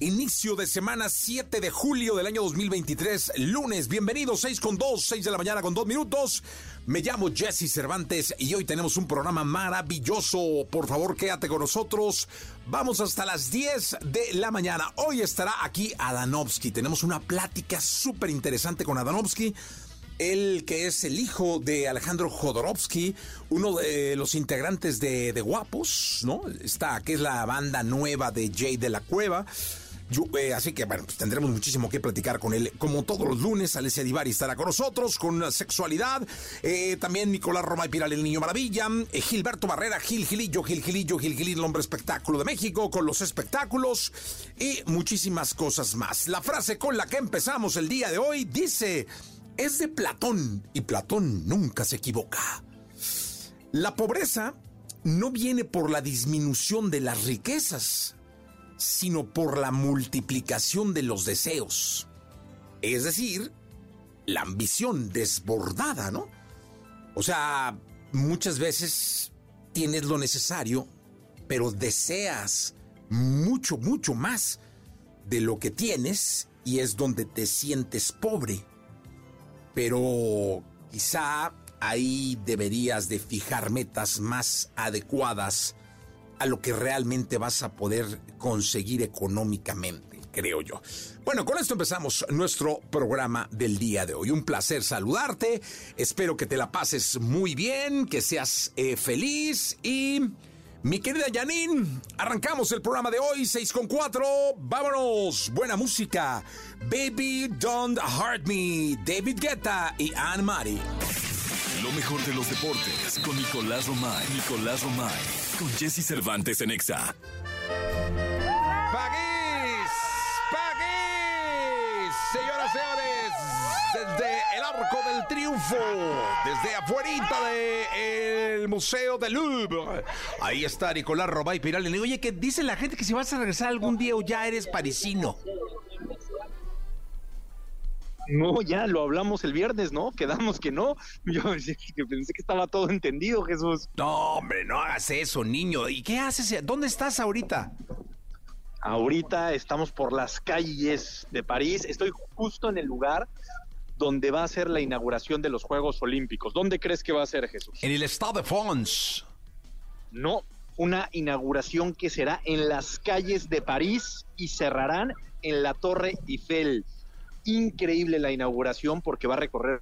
inicio de semana 7 de julio del año 2023. Lunes, bienvenidos, 6 con 2, 6 de la mañana con 2 minutos. Me llamo Jesse Cervantes y hoy tenemos un programa maravilloso. Por favor, quédate con nosotros. Vamos hasta las 10 de la mañana. Hoy estará aquí Adanovsky. Tenemos una plática súper interesante con Adanovsky. Él que es el hijo de Alejandro Jodorowsky, uno de los integrantes de, de Guapos, ¿no? Está, que es la banda nueva de Jay de la Cueva. Eh, así que, bueno, pues tendremos muchísimo que platicar con él. Como todos los lunes, Alessia Divari estará con nosotros con sexualidad. Eh, también Nicolás Roma y Piral, el niño maravilla. Eh, Gilberto Barrera, Gil Gilillo, Gil Gilillo, Gil Gilillo, el hombre espectáculo de México, con los espectáculos y muchísimas cosas más. La frase con la que empezamos el día de hoy dice: es de Platón y Platón nunca se equivoca. La pobreza no viene por la disminución de las riquezas sino por la multiplicación de los deseos. Es decir, la ambición desbordada, ¿no? O sea, muchas veces tienes lo necesario, pero deseas mucho, mucho más de lo que tienes y es donde te sientes pobre. Pero quizá ahí deberías de fijar metas más adecuadas a lo que realmente vas a poder conseguir económicamente, creo yo. Bueno, con esto empezamos nuestro programa del día de hoy. Un placer saludarte, espero que te la pases muy bien, que seas eh, feliz y... Mi querida Janine, arrancamos el programa de hoy, 6 con 4. Vámonos, buena música. Baby Don't Hurt Me, David Guetta y Anne Marie. Lo mejor de los deportes con Nicolás Romay. Nicolás Romay. Con Jesse Cervantes en Exa. ¡Paguís! ¡Paguís! Señoras y señores, desde el Arco del Triunfo, desde afuera del Museo del Louvre. Ahí está Nicolás Romay Piral. Le oye, que dice la gente que si vas a regresar algún día o ya eres parisino. No, ya lo hablamos el viernes, ¿no? Quedamos que no. Yo pensé que estaba todo entendido, Jesús. No, hombre, no hagas eso, niño. ¿Y qué haces? ¿Dónde estás ahorita? Ahorita estamos por las calles de París. Estoy justo en el lugar donde va a ser la inauguración de los Juegos Olímpicos. ¿Dónde crees que va a ser, Jesús? En el Estado de France. No, una inauguración que será en las calles de París y cerrarán en la Torre Eiffel increíble la inauguración porque va a recorrer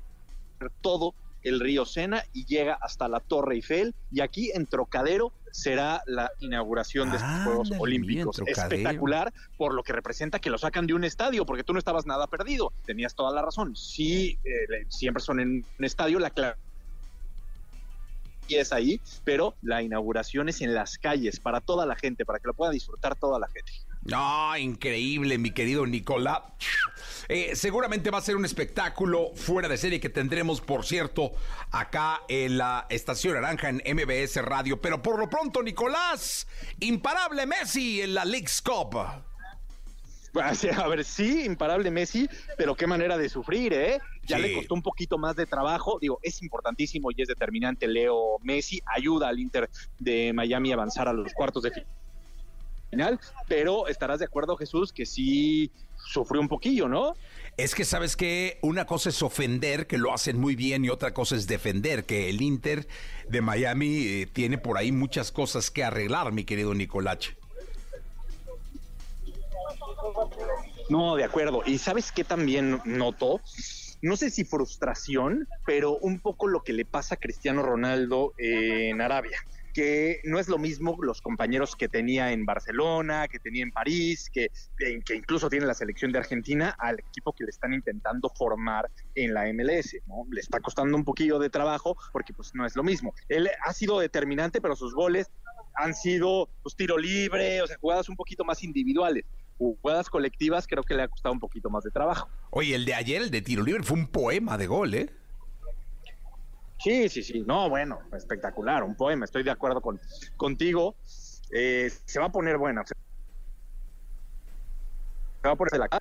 todo el río Sena y llega hasta la Torre Eiffel y aquí en Trocadero será la inauguración de estos Juegos Olímpicos. Espectacular por lo que representa que lo sacan de un estadio porque tú no estabas nada perdido. Tenías toda la razón. Sí, eh, siempre son en un estadio, la clave es ahí, pero la inauguración es en las calles para toda la gente, para que lo pueda disfrutar toda la gente. No, increíble, mi querido Nicolás. Eh, seguramente va a ser un espectáculo fuera de serie que tendremos, por cierto, acá en la Estación Naranja en MBS Radio. Pero por lo pronto, Nicolás, imparable Messi en la League's Cup. A ver, sí, imparable Messi, pero qué manera de sufrir, ¿eh? Ya le costó un poquito más de trabajo. Digo, es importantísimo y es determinante Leo Messi. Ayuda al Inter de Miami a avanzar a los cuartos de final. Pero estarás de acuerdo, Jesús, que sí sufrió un poquillo, ¿no? Es que sabes que una cosa es ofender, que lo hacen muy bien, y otra cosa es defender, que el Inter de Miami eh, tiene por ahí muchas cosas que arreglar, mi querido Nicolache. No, de acuerdo. Y sabes qué también noto, no sé si frustración, pero un poco lo que le pasa a Cristiano Ronaldo en Arabia que no es lo mismo los compañeros que tenía en Barcelona, que tenía en París, que, incluso tiene la selección de Argentina, al equipo que le están intentando formar en la MLS, ¿no? Le está costando un poquillo de trabajo porque pues no es lo mismo. Él ha sido determinante, pero sus goles han sido pues tiro libre, o sea, jugadas un poquito más individuales jugadas colectivas creo que le ha costado un poquito más de trabajo. Oye, el de ayer, el de tiro libre, fue un poema de gol, ¿eh? Sí, sí, sí. No, bueno, espectacular, un poema. Estoy de acuerdo con contigo. Eh, se va a poner buena.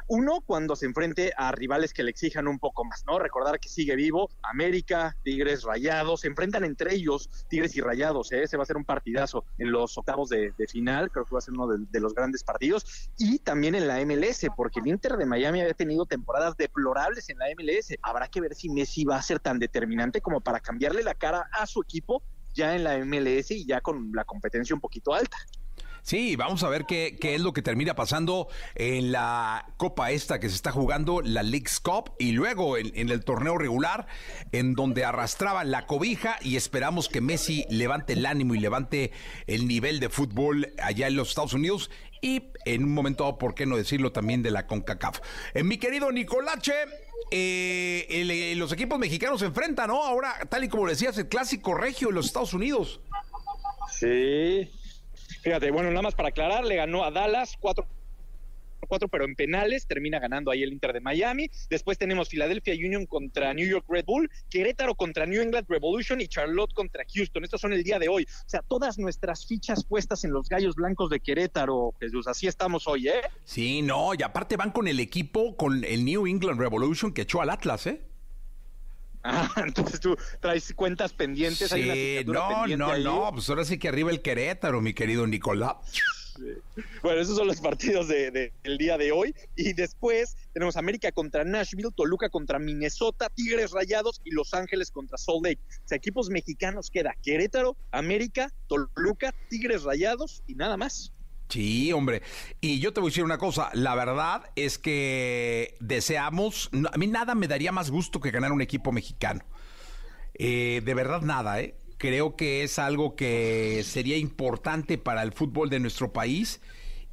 Uno, cuando se enfrente a rivales que le exijan un poco más, ¿no? Recordar que sigue vivo, América, Tigres, Rayados, se enfrentan entre ellos, Tigres y Rayados, ¿eh? Se va a hacer un partidazo en los octavos de, final, creo que va a ser uno de, los grandes partidos, y también en la MLS, porque el Inter de Miami había tenido temporadas deplorables en la MLS. Habrá que ver si Messi va a ser tan determinante como para cambiarle la cara a su equipo ya en la MLS y ya con la competencia un poquito alta. Sí, vamos a ver qué, qué, es lo que termina pasando en la Copa esta que se está jugando, la League's Cup, y luego en, el torneo regular, en donde arrastraba la cobija y esperamos que Messi levante el ánimo y levante el nivel de fútbol allá en los Estados Unidos y en un momento, ¿por qué no decirlo también de la CONCACAF? Eh, mi querido Nicolache, eh, eh, los equipos mexicanos se enfrentan, ¿no? Ahora, tal y como decías, el clásico regio en los Estados Unidos. Sí, Fíjate, bueno, nada más para aclarar, le ganó a Dallas 4 4, pero en penales termina ganando ahí el Inter de Miami. Después tenemos Philadelphia Union contra New York Red Bull, Querétaro contra New England Revolution y Charlotte contra Houston. Estos son el día de hoy. O sea, todas nuestras fichas puestas en los gallos blancos de Querétaro, Jesús. Así estamos hoy, ¿eh? Sí, no, y aparte van con el equipo, con el New England Revolution que echó al Atlas, ¿eh? Ah, entonces tú traes cuentas pendientes. Sí, no, no, no, pues ahora sí que arriba el Querétaro, mi querido Nicolás. Bueno, esos son los partidos del día de hoy. Y después tenemos América contra Nashville, Toluca contra Minnesota, Tigres Rayados y Los Ángeles contra Salt Lake. O sea, equipos mexicanos queda Querétaro, América, Toluca, Tigres Rayados y nada más. Sí, hombre. Y yo te voy a decir una cosa, la verdad es que deseamos, a mí nada me daría más gusto que ganar un equipo mexicano. Eh, de verdad nada, ¿eh? Creo que es algo que sería importante para el fútbol de nuestro país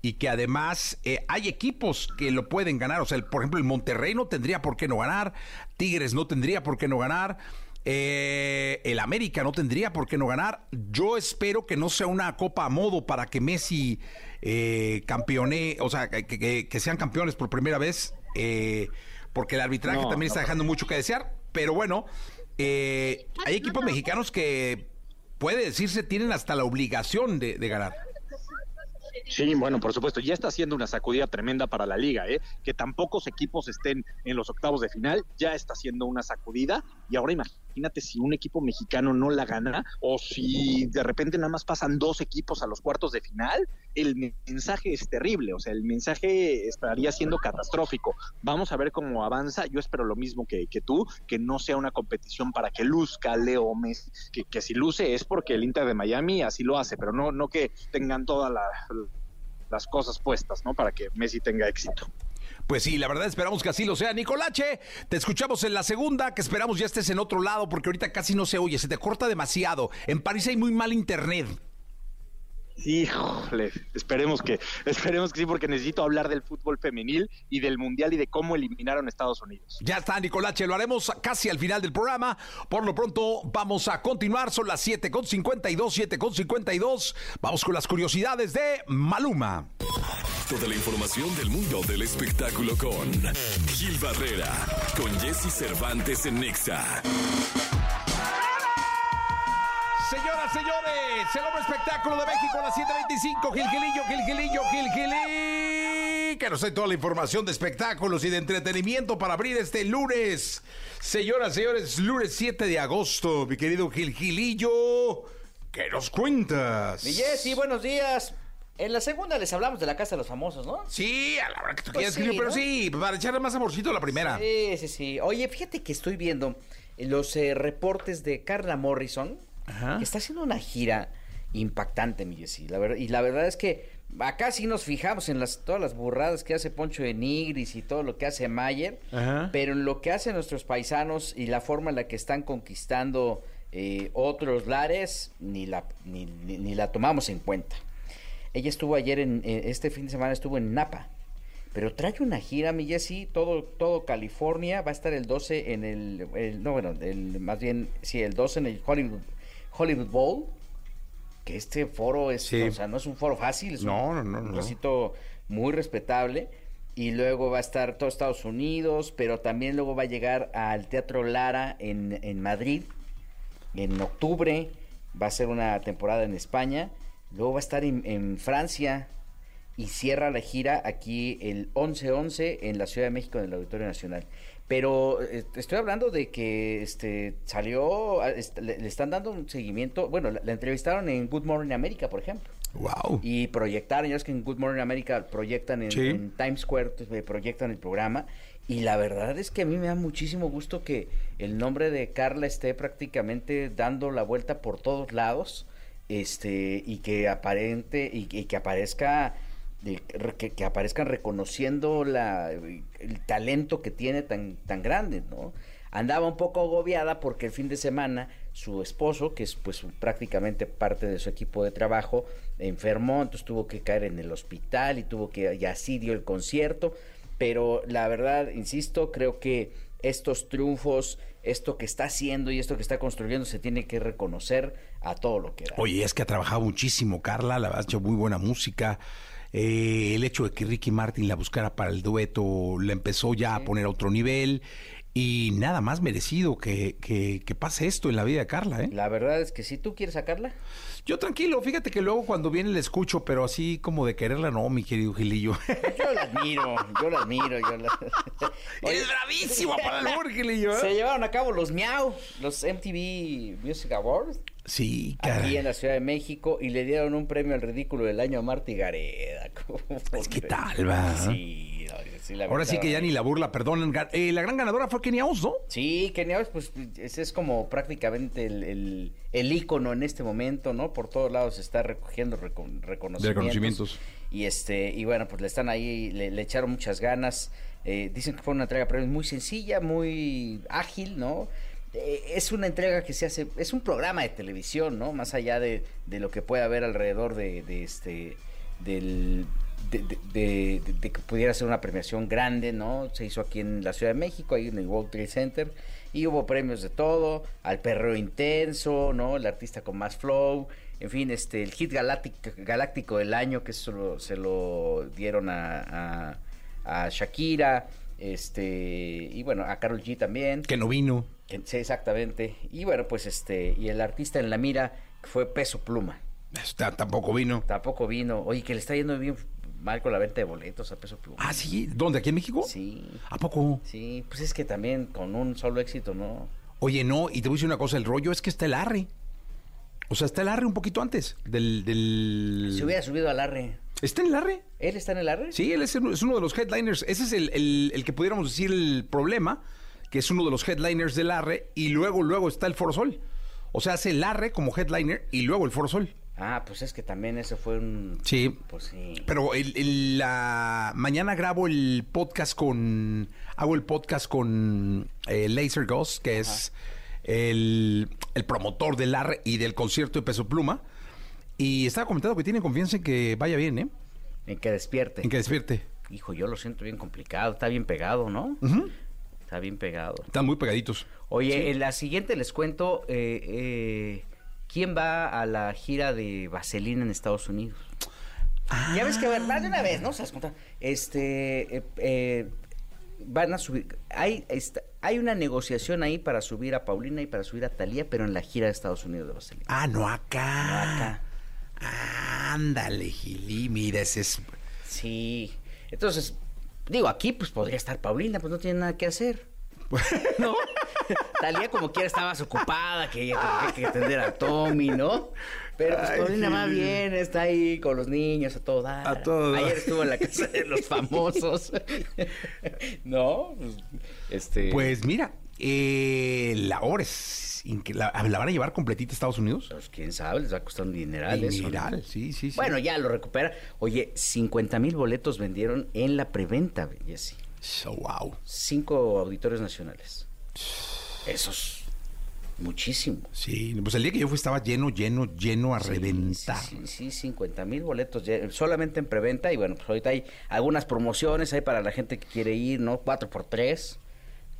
y que además eh, hay equipos que lo pueden ganar. O sea, por ejemplo, el Monterrey no tendría por qué no ganar, Tigres no tendría por qué no ganar. Eh, el América no tendría por qué no ganar. Yo espero que no sea una copa a modo para que Messi eh, campeone, o sea, que, sean campeones por primera vez, eh, porque el arbitraje también está dejando mucho que desear. Pero bueno, eh, hay equipos mexicanos que puede decirse tienen hasta la obligación de ganar. Sí, bueno, por supuesto, ya está haciendo una sacudida tremenda para la liga, ¿eh? que tan pocos equipos estén en los octavos de final, ya está haciendo una sacudida y ahora imagínate si un equipo mexicano no la gana o si de repente nada más pasan dos equipos a los cuartos de final, el mensaje es terrible, o sea, el mensaje estaría siendo catastrófico. Vamos a ver cómo avanza, yo espero lo mismo que, tú, que no sea una competición para que luzca Leo Messi, que, si luce es porque el Inter de Miami así lo hace, pero no, no que tengan toda la las cosas puestas, ¿no? Para que Messi tenga éxito. Pues sí, la verdad esperamos que así lo sea. Nicolache, te escuchamos en la segunda, que esperamos ya estés en otro lado, porque ahorita casi no se oye, se te corta demasiado. En París hay muy mal internet. Híjole, esperemos que, esperemos que sí, porque necesito hablar del fútbol femenil y del mundial y de cómo eliminaron a Estados Unidos. Ya está, Nicolache, lo haremos casi al final del programa. Por lo pronto, vamos a continuar. Son las 7 con 52, 7 con 52. Vamos con las curiosidades de Maluma. Toda la información del mundo del espectáculo con Gil Barrera, con Jesse Cervantes en Nexa. Señoras, señores, el hombre espectáculo de México a las 7.25, Gilgilillo, Gilgilillo, Gilgilillo. Que nos trae toda la información de espectáculos y de entretenimiento para abrir este lunes. Señoras, señores, lunes 7 de agosto, mi querido Gilgilillo. ¿Qué nos cuentas? Mi Jessy, buenos días. En la segunda les hablamos de la Casa de los Famosos, ¿no? Sí, a la hora que tú pues quieras, pero sí, para echarle más amorcito a la primera. Sí, sí, sí. Oye, fíjate que estoy viendo los eh, reportes de Carla Morrison, que está haciendo una gira impactante, mi Jessy. La verdad, y la verdad es que acá sí nos fijamos en las todas las burradas que hace Poncho de Nigris y todo lo que hace Mayer, pero en lo que hacen nuestros paisanos y la forma en la que están conquistando eh, otros lares, ni la, ni, ni, la tomamos en cuenta. Ella estuvo ayer, en, eh, este fin de semana estuvo en Napa, pero trae una gira, mi Jessy, todo, todo California, va a estar el 12 en el, no, bueno, el, más bien, sí, el 12 en el Hollywood, Hollywood Bowl, que este foro es, o sea, no es un foro fácil, es no, un, no, no, un muy respetable. Y luego va a estar todo Estados Unidos, pero también luego va a llegar al Teatro Lara en, en Madrid en octubre. Va a ser una temporada en España. Luego va a estar en Francia, y cierra la gira aquí el 11-11 en la Ciudad de México en el Auditorio Nacional. Pero eh, estoy hablando de que este salió, le, están dando un seguimiento, bueno, la, entrevistaron en Good Morning America, por ejemplo. Wow. Y proyectaron, ya es que en Good Morning America proyectan en, Times Square, pues, proyectan el programa. Y la verdad es que a mí me da muchísimo gusto que el nombre de Carla esté prácticamente dando la vuelta por todos lados. Este, y que aparente, y que aparezca que, aparezcan reconociendo la, el talento que tiene tan, tan grande, ¿no? Andaba un poco agobiada porque el fin de semana su esposo, que es pues prácticamente parte de su equipo de trabajo, enfermó, entonces tuvo que caer en el hospital y tuvo que, y así dio el concierto, pero la verdad, insisto, creo que estos triunfos, esto que está haciendo y esto que está construyendo se tiene que reconocer a todo lo que da. Oye, es que ha trabajado muchísimo Carla, la ha hecho muy buena música, eh, el hecho de que Ricky Martin la buscara para el dueto la empezó ya a poner a otro nivel. Y nada más merecido que, que, pase esto en la vida de Carla, ¿eh? La verdad es que si tú quieres sacarla. Yo tranquilo, fíjate que luego cuando viene la escucho, pero así como de quererla, no, mi querido Gilillo. Yo la admiro, yo la admiro. Yo la... es bravísima para el humor, Gilillo. ¿eh? Se llevaron a cabo los Miau, los MTV Music Awards. Sí, caray. Aquí en la Ciudad de México y le dieron un premio al ridículo del año a Marty Gareda. Es que tal, va. Sí, Ahora sí que ya ni la burla, perdón. Eh, la gran ganadora fue Kenia Oz, ¿no? Sí, Kenia Oz, pues ese es como prácticamente el, el, ícono en este momento, ¿no? Por todos lados se está recogiendo reconocimientos. reconocimientos. Y, este, y bueno, pues le están ahí, le, echaron muchas ganas. Eh, dicen que fue una entrega pero muy sencilla, muy ágil, ¿no? Eh, es una entrega que se hace, es un programa de televisión, ¿no? Más allá de, de lo que puede haber alrededor de, de este, del de, que pudiera ser una premiación grande, ¿no? Se hizo aquí en la Ciudad de México, ahí en el World Trade Center, y hubo premios de todo, al perreo intenso, ¿no? El artista con más flow, en fin, este, el hit galáctico, galáctico del año, que eso se lo dieron a, a, Shakira, este, y bueno, a Carol G también. Que no vino. sí, exactamente. Y bueno, pues este, y el artista en la mira fue Peso Pluma. tampoco vino. Tampoco vino. Oye, que le está yendo bien mal con la venta de boletos a peso pluma. Ah, sí. ¿Dónde? ¿Aquí en México? Sí. ¿A poco? Sí, pues es que también con un solo éxito, ¿no? Oye, no, y te voy a decir una cosa, el rollo es que está el Arre. O sea, está el Arre un poquito antes del... del... Se hubiera subido al Arre. ¿Está en el Arre? ¿Él está en el Arre? Sí, él es, uno de los headliners. Ese es el, el, que pudiéramos decir el problema, que es uno de los headliners del Arre, y luego, luego está el Foro Sol. O sea, hace el Arre como headliner y luego el Foro Sol. Ah, pues es que también ese fue un... Sí. Pues sí. Pero el, la... mañana grabo el podcast con... Hago el podcast con eh, Laser Ghost, que es el, el, promotor del AR y del concierto de Peso Pluma. Y estaba comentando que tiene confianza en que vaya bien, ¿eh? En que despierte. En que despierte. Hijo, yo lo siento bien complicado. Está bien pegado, ¿no? Está bien pegado. Están muy pegaditos. Oye, en la siguiente les cuento... Eh, eh, ¿Quién va a la gira de Vaselina en Estados Unidos? Ya ves que, a ver, más de una vez, ¿no? Este, eh, eh, van a subir, hay, hay una negociación ahí para subir a Paulina y para subir a Talía, pero en la gira de Estados Unidos de Vaselina. Ah, no acá. No acá. Ándale, Gili, mira, ese es... Sí, entonces, digo, aquí pues podría estar Paulina, pues no tiene nada que hacer. ¿No? Talía como quiera estaba ocupada, que tenía que atender a Tommy, ¿no? Pero pues Paulina va bien, está ahí con los niños a todo dar. A todo Ayer estuvo en la casa de los famosos. ¿No? Pues, este... Pues mira, Eh, la hora es ¿La, ¿La, van a llevar completita a Estados Unidos? Pues quién sabe, les va a costar un dineral. Dineral, sí, sí, sí. Bueno, ya lo recupera. Oye, 50 mil boletos vendieron en la preventa, Jesse. So, wow. Cinco auditorios nacionales. Esos. Muchísimo. Sí, pues el día que yo fui estaba lleno, lleno, lleno a reventar. Sí, sí, 50 mil boletos solamente en preventa y bueno, pues ahorita hay algunas promociones ahí para la gente que quiere ir, ¿no? Cuatro por tres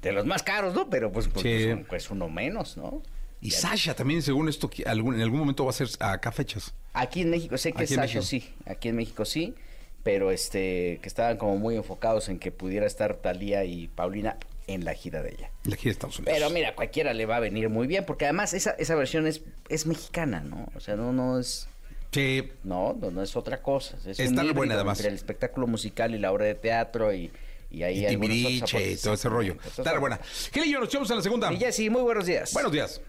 de los más caros, ¿no? Pero pues, pues, pues, pues uno menos, ¿no? Y Sasha también, según esto, algún, en algún momento va a ser acá fechas. Aquí en México, sé que Sasha sí, aquí en México sí, pero este, que estaban como muy enfocados en que pudiera estar Talía y Paulina en la gira de ella. La gira de Estados Unidos. Pero mira, cualquiera le va a venir muy bien, porque además esa, esa versión es, es mexicana, ¿no? O sea, no, no es... Sí. No, no, no es otra cosa. Es Está buena además. Entre el espectáculo musical y la obra de teatro y y ahí hay y todo ese rollo. Está buena. ¿Qué le nos echamos en la segunda? Y sí, muy buenos días. Buenos días.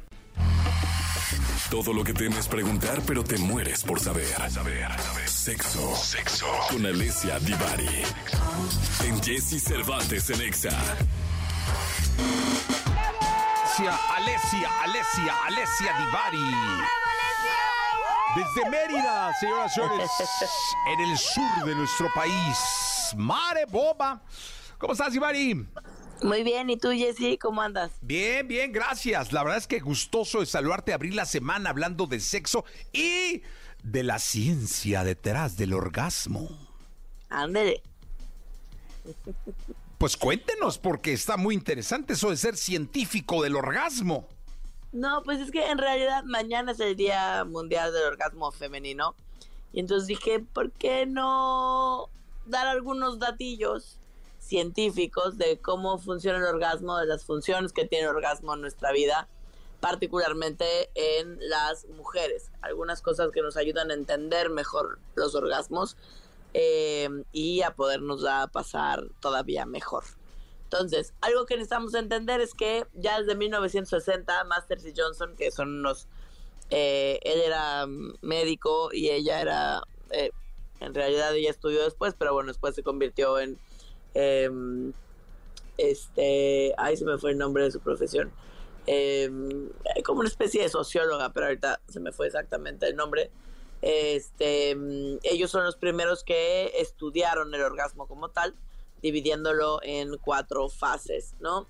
Todo lo que temes preguntar, pero te mueres por saber. Saber, Sexo. Sexo. Con Alessia Divari. En Jesse Cervantes en Exa. Alesia, Alesia, Alesia Divari. Desde Mérida, señoras y señores, en el sur de nuestro país. Mare Boba. ¿Cómo estás, Ivari? Muy bien, ¿y tú, Jessy? ¿Cómo andas? Bien, bien, gracias. La verdad es que gustoso de saludarte, abrir la semana hablando de sexo y de la ciencia detrás del orgasmo. Ándele. Pues cuéntenos, porque está muy interesante eso de ser científico del orgasmo. No, pues es que en realidad mañana es el Día Mundial del Orgasmo Femenino. Y entonces dije, ¿por qué no dar algunos datillos científicos de cómo funciona el orgasmo, de las funciones que tiene el orgasmo en nuestra vida, particularmente en las mujeres. Algunas cosas que nos ayudan a entender mejor los orgasmos eh, y a podernos a pasar todavía mejor. Entonces, algo que necesitamos entender es que ya desde 1960, Masters y Johnson, que son unos, eh, él era médico y ella era eh, en realidad ella estudió después, pero bueno, después se convirtió en... Em, este, ahí se me fue el nombre de su profesión. Em, como una especie de socióloga, pero ahorita se me fue exactamente el nombre. Este, em, ellos son los primeros que estudiaron el orgasmo como tal, dividiéndolo en cuatro fases, ¿no?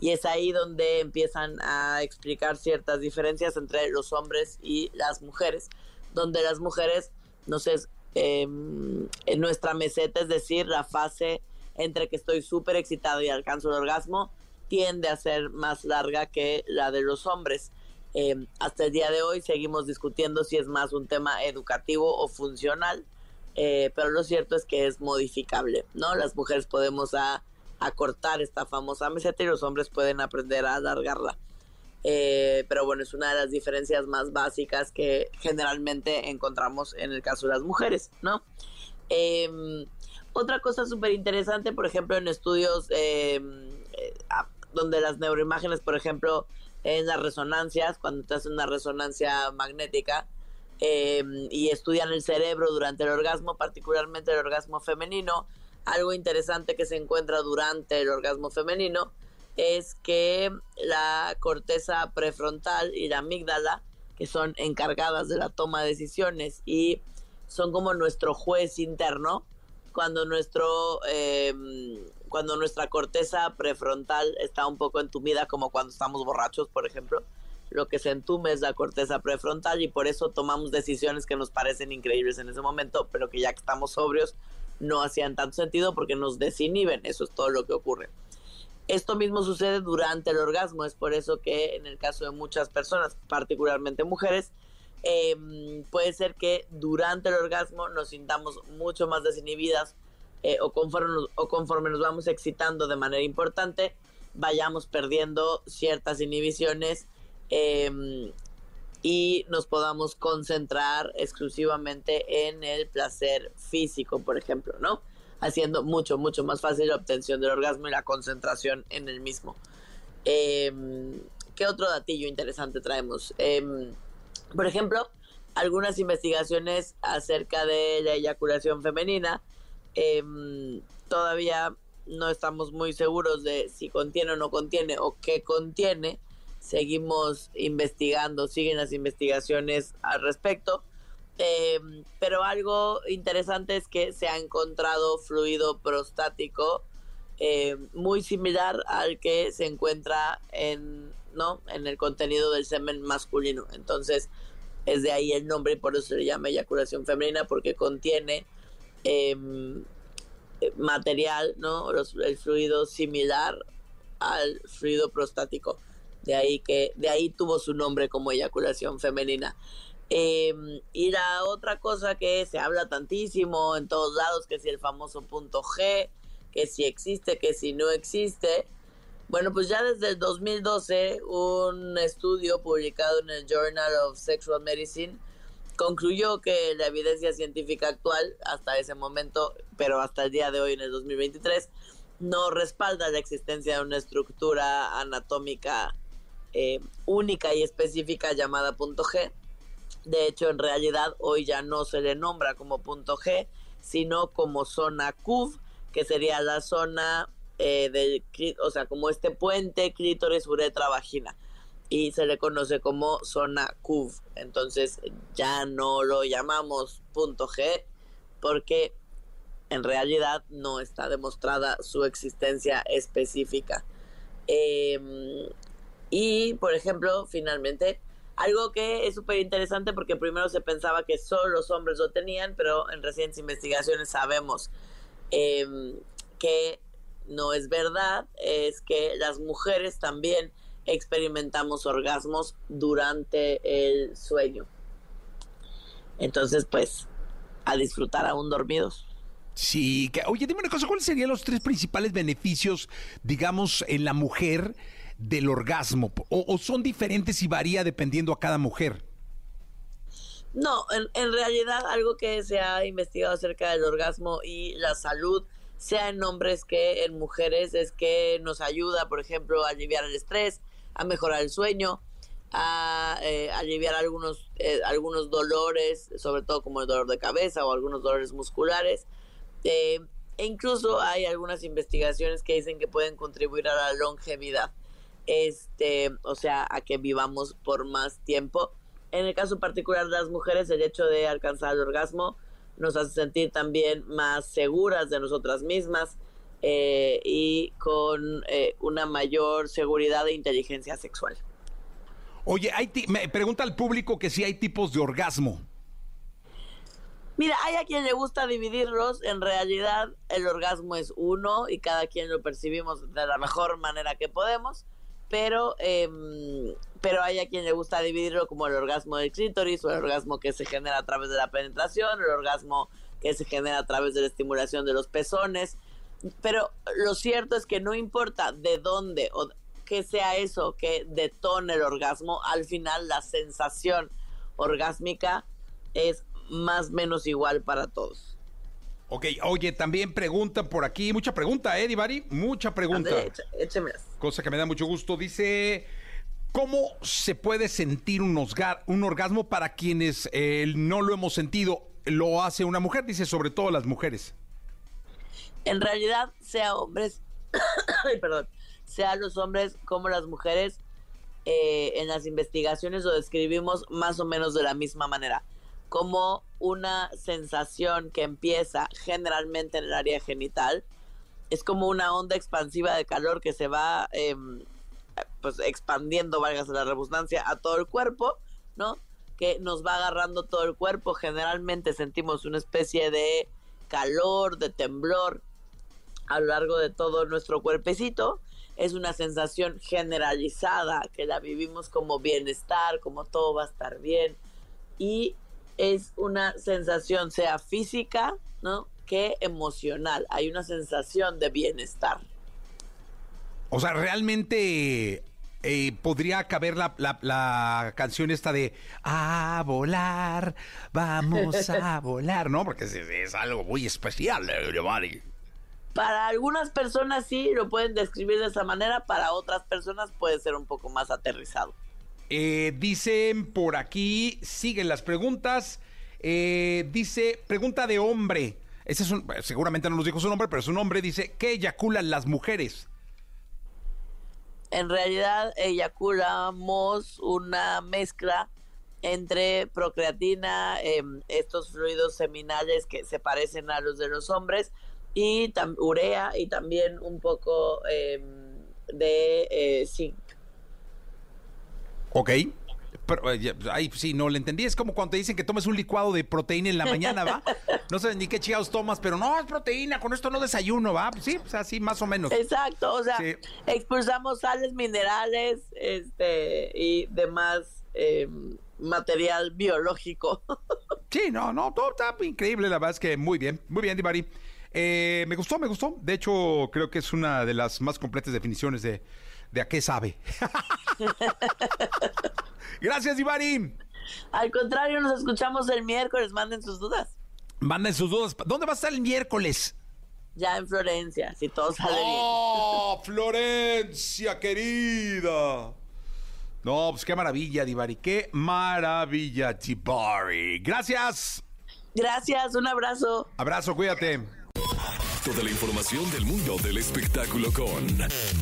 y es ahí donde empiezan a explicar ciertas diferencias entre los hombres y las mujeres, donde las mujeres entonces, em, en nuestra meseta, es decir, la fase entre que estoy súper excitado y alcanzo el orgasmo, tiende a ser más larga que la de los hombres. Em, hasta el día de hoy seguimos discutiendo si es más un tema educativo o funcional, eh, pero lo cierto es que es modificable, ¿no? Las mujeres podemos acortar esta famosa meseta y los hombres pueden aprender a alargarla. Eh, pero bueno, es una de las diferencias más básicas que generalmente encontramos en el caso de las mujeres, ¿no? Em, otra cosa súper interesante, por ejemplo, en estudios em, eh, donde las neuroimágenes, por ejemplo, en las resonancias, cuando te hacen una resonancia magnética em, y estudian el cerebro durante el orgasmo, particularmente el orgasmo femenino, algo interesante que se encuentra durante el orgasmo femenino es que la corteza prefrontal y la amígdala, que son encargadas de la toma de decisiones y son como nuestro juez interno, cuando nuestro em, cuando nuestra corteza prefrontal está un poco entumida, como cuando estamos borrachos, por ejemplo, lo que se entume es la corteza prefrontal y por eso tomamos decisiones que nos parecen increíbles en ese momento, pero que ya que estamos sobrios no hacían tanto sentido porque nos desinhiben, eso es todo lo que ocurre. Esto mismo sucede durante el orgasmo, es por eso que en el caso de muchas personas, particularmente mujeres, em, puede ser que durante el orgasmo nos sintamos mucho más desinhibidas eh, o, conforme o conforme nos vamos excitando de manera importante, vayamos perdiendo ciertas inhibiciones em, y nos podamos concentrar exclusivamente en el placer físico, por ejemplo, ¿no? haciendo mucho, mucho más fácil la obtención del orgasmo y la concentración en el mismo. Em, ¿Qué otro datillo interesante traemos? Em, por ejemplo, algunas investigaciones acerca de la eyaculación femenina. Em, todavía no estamos muy seguros de si contiene o no contiene o qué contiene. Seguimos investigando, siguen las investigaciones al respecto. Em, pero algo interesante es que se ha encontrado fluido prostático em, muy similar al que se encuentra en, ¿no? en el contenido del semen masculino. Entonces, es de ahí el nombre y por eso se llama eyaculación femenina, porque contiene em, material, ¿no? el fluido similar al fluido prostático. De ahí que, de ahí tuvo su nombre como eyaculación femenina. Em, y la otra cosa que se habla tantísimo en todos lados, que si el famoso punto G, que si existe, que si no existe. Bueno, pues ya desde el 2012, un estudio publicado en el Journal of Sexual Medicine concluyó que la evidencia científica actual, hasta ese momento, pero hasta el día de hoy, en el 2023, no respalda la existencia de una estructura anatómica eh, única y específica llamada punto G. De hecho, en realidad hoy ya no se le nombra como punto G, sino como zona CUV, que sería la zona eh, o sea, como este puente clítoris uretra vagina y se le conoce como zona CUV. Entonces ya no lo llamamos punto G porque en realidad no está demostrada su existencia específica. Em, y por ejemplo, finalmente, algo que es súper interesante porque primero se pensaba que solo los hombres lo tenían, pero en recientes investigaciones sabemos em, que no es verdad, es que las mujeres también experimentamos orgasmos durante el sueño. Entonces, pues, a disfrutar aún dormidos. Sí, que, oye, dime una cosa, ¿cuáles serían los tres principales beneficios, digamos, en la mujer? del orgasmo? ¿O, son diferentes y varía dependiendo a cada mujer? No, en, realidad algo que se ha investigado acerca del orgasmo y la salud, sea en hombres que en mujeres, es que nos ayuda, por ejemplo, a aliviar el estrés, a mejorar el sueño, a eh, aliviar algunos, eh, algunos dolores, sobre todo como el dolor de cabeza o algunos dolores musculares. Eh, e incluso hay algunas investigaciones que dicen que pueden contribuir a la longevidad este, o sea, a que vivamos por más tiempo. En el caso particular de las mujeres, el hecho de alcanzar el orgasmo nos hace sentir también más seguras de nosotras mismas eh, y con eh, una mayor seguridad e inteligencia sexual. Oye, hay me pregunta al público que si hay tipos de orgasmo. Mira, hay a quien le gusta dividirlos. En realidad, el orgasmo es uno y cada quien lo percibimos de la mejor manera que podemos pero, em, pero hay a quien le gusta dividirlo como el orgasmo del clítoris o el orgasmo que se genera a través de la penetración, el orgasmo que se genera a través de la estimulación de los pezones. Pero lo cierto es que no importa de dónde o que sea eso que detone el orgasmo, al final la sensación orgásmica es más o menos igual para todos. Ok, oye, también preguntan por aquí, mucha pregunta, ¿eh, Divari? Mucha pregunta. Cosa que me da mucho gusto. Dice, ¿cómo se puede sentir un, orgasmo para quienes eh, no lo hemos sentido? Lo hace una mujer, dice, sobre todo las mujeres. En realidad, sea hombres, perdón, sea los hombres como las mujeres, eh, en las investigaciones lo describimos más o menos de la misma manera como una sensación que empieza generalmente en el área genital. Es como una onda expansiva de calor que se va em, pues expandiendo, valga la redundancia, a todo el cuerpo, ¿no? Que nos va agarrando todo el cuerpo. Generalmente sentimos una especie de calor, de temblor a lo largo de todo nuestro cuerpecito. Es una sensación generalizada que la vivimos como bienestar, como todo va a estar bien. Y es una sensación, sea física, ¿no? Que emocional. Hay una sensación de bienestar. O sea, realmente eh, podría caber la, la, canción esta de a volar, vamos a volar, ¿no? Porque es, algo muy especial, eh, Para algunas personas sí lo pueden describir de esa manera, para otras personas puede ser un poco más aterrizado. Eh, dicen por aquí, siguen las preguntas. Eh, dice, pregunta de hombre. Ese es un, seguramente no nos dijo su nombre, pero su nombre dice, ¿qué eyaculan las mujeres? En realidad eyaculamos una mezcla entre procreatina, em, estos fluidos seminales que se parecen a los de los hombres, y urea y también un poco em, de eh, zinc. Ok. Pero, ay, sí, no le entendí. Es como cuando te dicen que tomes un licuado de proteína en la mañana, ¿va? No sé ni qué chingados tomas, pero no, es proteína, con esto no desayuno, ¿va? sí, o sea, así más o menos. Exacto, o sea, expulsamos sales minerales este, y demás em, material biológico. sí, no, no, todo está increíble, la verdad es que muy bien, muy bien, Divari. Eh, me gustó, me gustó. De hecho, creo que es una de las más completas definiciones de, de a qué sabe. Gracias, Ivari. Al contrario, nos escuchamos el miércoles. Manden sus dudas. Manden sus dudas. ¿Dónde va a estar el miércoles? Ya en Florencia, si todo sale bien. ¡Oh, Florencia, querida! No, pues qué maravilla, Divari. Qué maravilla, Divari. Gracias. Gracias, un abrazo. Abrazo, cuídate. Toda la información del mundo del espectáculo con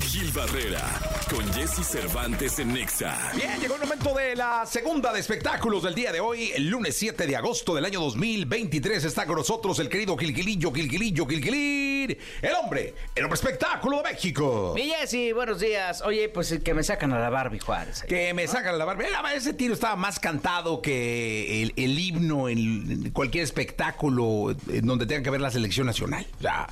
Gil Barrera, con Jesse Cervantes en Nexa. Bien, llegó el momento de la segunda de espectáculos del día de hoy, el lunes 7 de agosto del año 2023. Está con nosotros el querido Gilgilillo, Gilgilillo, Gilgilir, el hombre, el hombre espectáculo de México. Mi Jesse, buenos días. Oye, pues que me sacan a la Barbie Juárez. que me sacan a la Barbie. Ese tiro estaba más cantado que el, el himno en cualquier espectáculo en donde tenga que ver la selección nacional. O sea,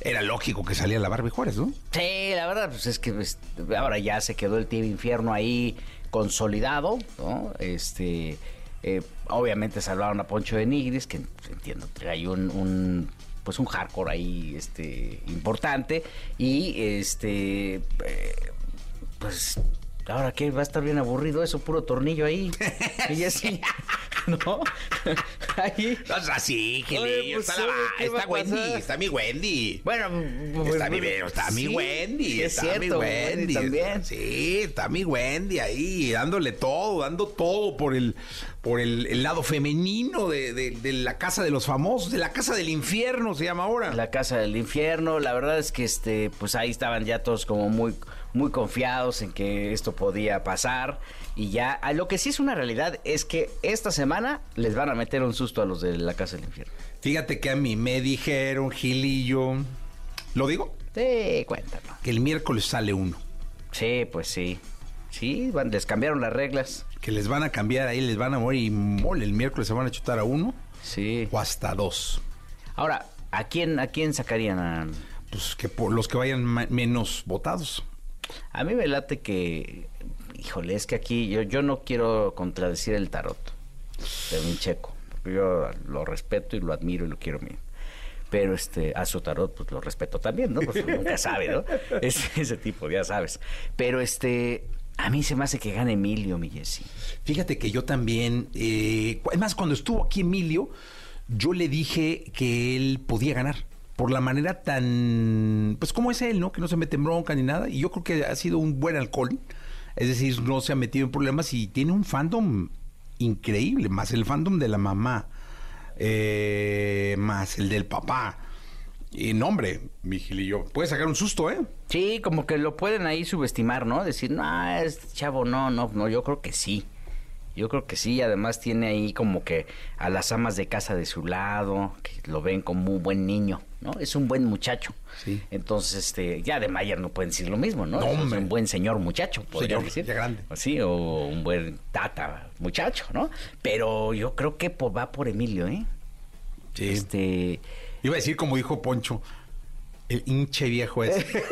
era lógico que salía la Barbie Juárez, ¿no? Sí, la verdad, pues es que pues, ahora ya se quedó el Team Infierno ahí consolidado, ¿no? Este, eh, obviamente salvaron a Poncho de Nigris, que entiendo, un, un pues un hardcore ahí este importante y este eh, pues ahora que va a estar bien aburrido eso puro tornillo ahí y así ¿no? Ahí. No es así, Gilillo. Pues, está, Wendy, está mi Wendy. Bueno, pues, está, mi, está mi Wendy. Es está cierto, mi Wendy. también. Sí, está mi Wendy ahí, dándole todo, dando todo por el, por el, lado femenino de, de, la casa de los famosos, de la casa del infierno se llama ahora. La casa del infierno, la verdad es que este, pues ahí estaban ya todos como muy, muy confiados en que esto podía pasar. Y ya, lo que sí es una realidad es que esta semana les van a meter un susto a los de la Casa del Infierno. Fíjate que a mí me dijeron, Gilillo. ¿Lo digo? Sí, cuéntalo. Que el miércoles sale uno. Sí, pues sí. Sí, van, les cambiaron las reglas. Que les van a cambiar ahí, les van a morir y mole, el miércoles se van a chutar a uno. Sí. O hasta dos. Ahora, ¿a quién, a quién sacarían a...? Pues que por los que vayan menos votados. A mí me late que híjole, es que aquí yo, yo no quiero contradecir el tarot de un checo. Yo lo respeto y lo admiro y lo quiero bien. Pero este, a su tarot, pues lo respeto también, ¿no? Pues nunca sabe, ¿no? Es, ese tipo, ya sabes. Pero este, a mí se me hace que gane Emilio, mi Jessy. Fíjate que yo también, eh, además cuando estuvo aquí Emilio, yo le dije que él podía ganar por la manera tan, pues como es él, ¿no? Que no se mete en bronca ni nada. Y yo creo que ha sido un buen alcohol. Es decir, no se ha metido en problemas y tiene un fandom increíble, más el fandom de la mamá, eh, más el del papá. Y no, hombre, Vigilillo, puede sacar un susto, ¿eh? Sí, como que lo pueden ahí subestimar, ¿no? Decir, no, es chavo, no, no, no, yo creo que sí. Yo creo que sí, además tiene ahí como que a las amas de casa de su lado, que lo ven como un buen niño, ¿no? Es un buen muchacho. Sí. Entonces, este, ya de Mayer no pueden decir lo mismo, ¿no? es un buen señor muchacho, podría decir. Ya grande. Sí, o un buen tata muchacho, ¿no? Pero yo creo que va por Emilio, ¿eh? Sí. Este... Iba a decir como dijo Poncho, el hinche viejo ese.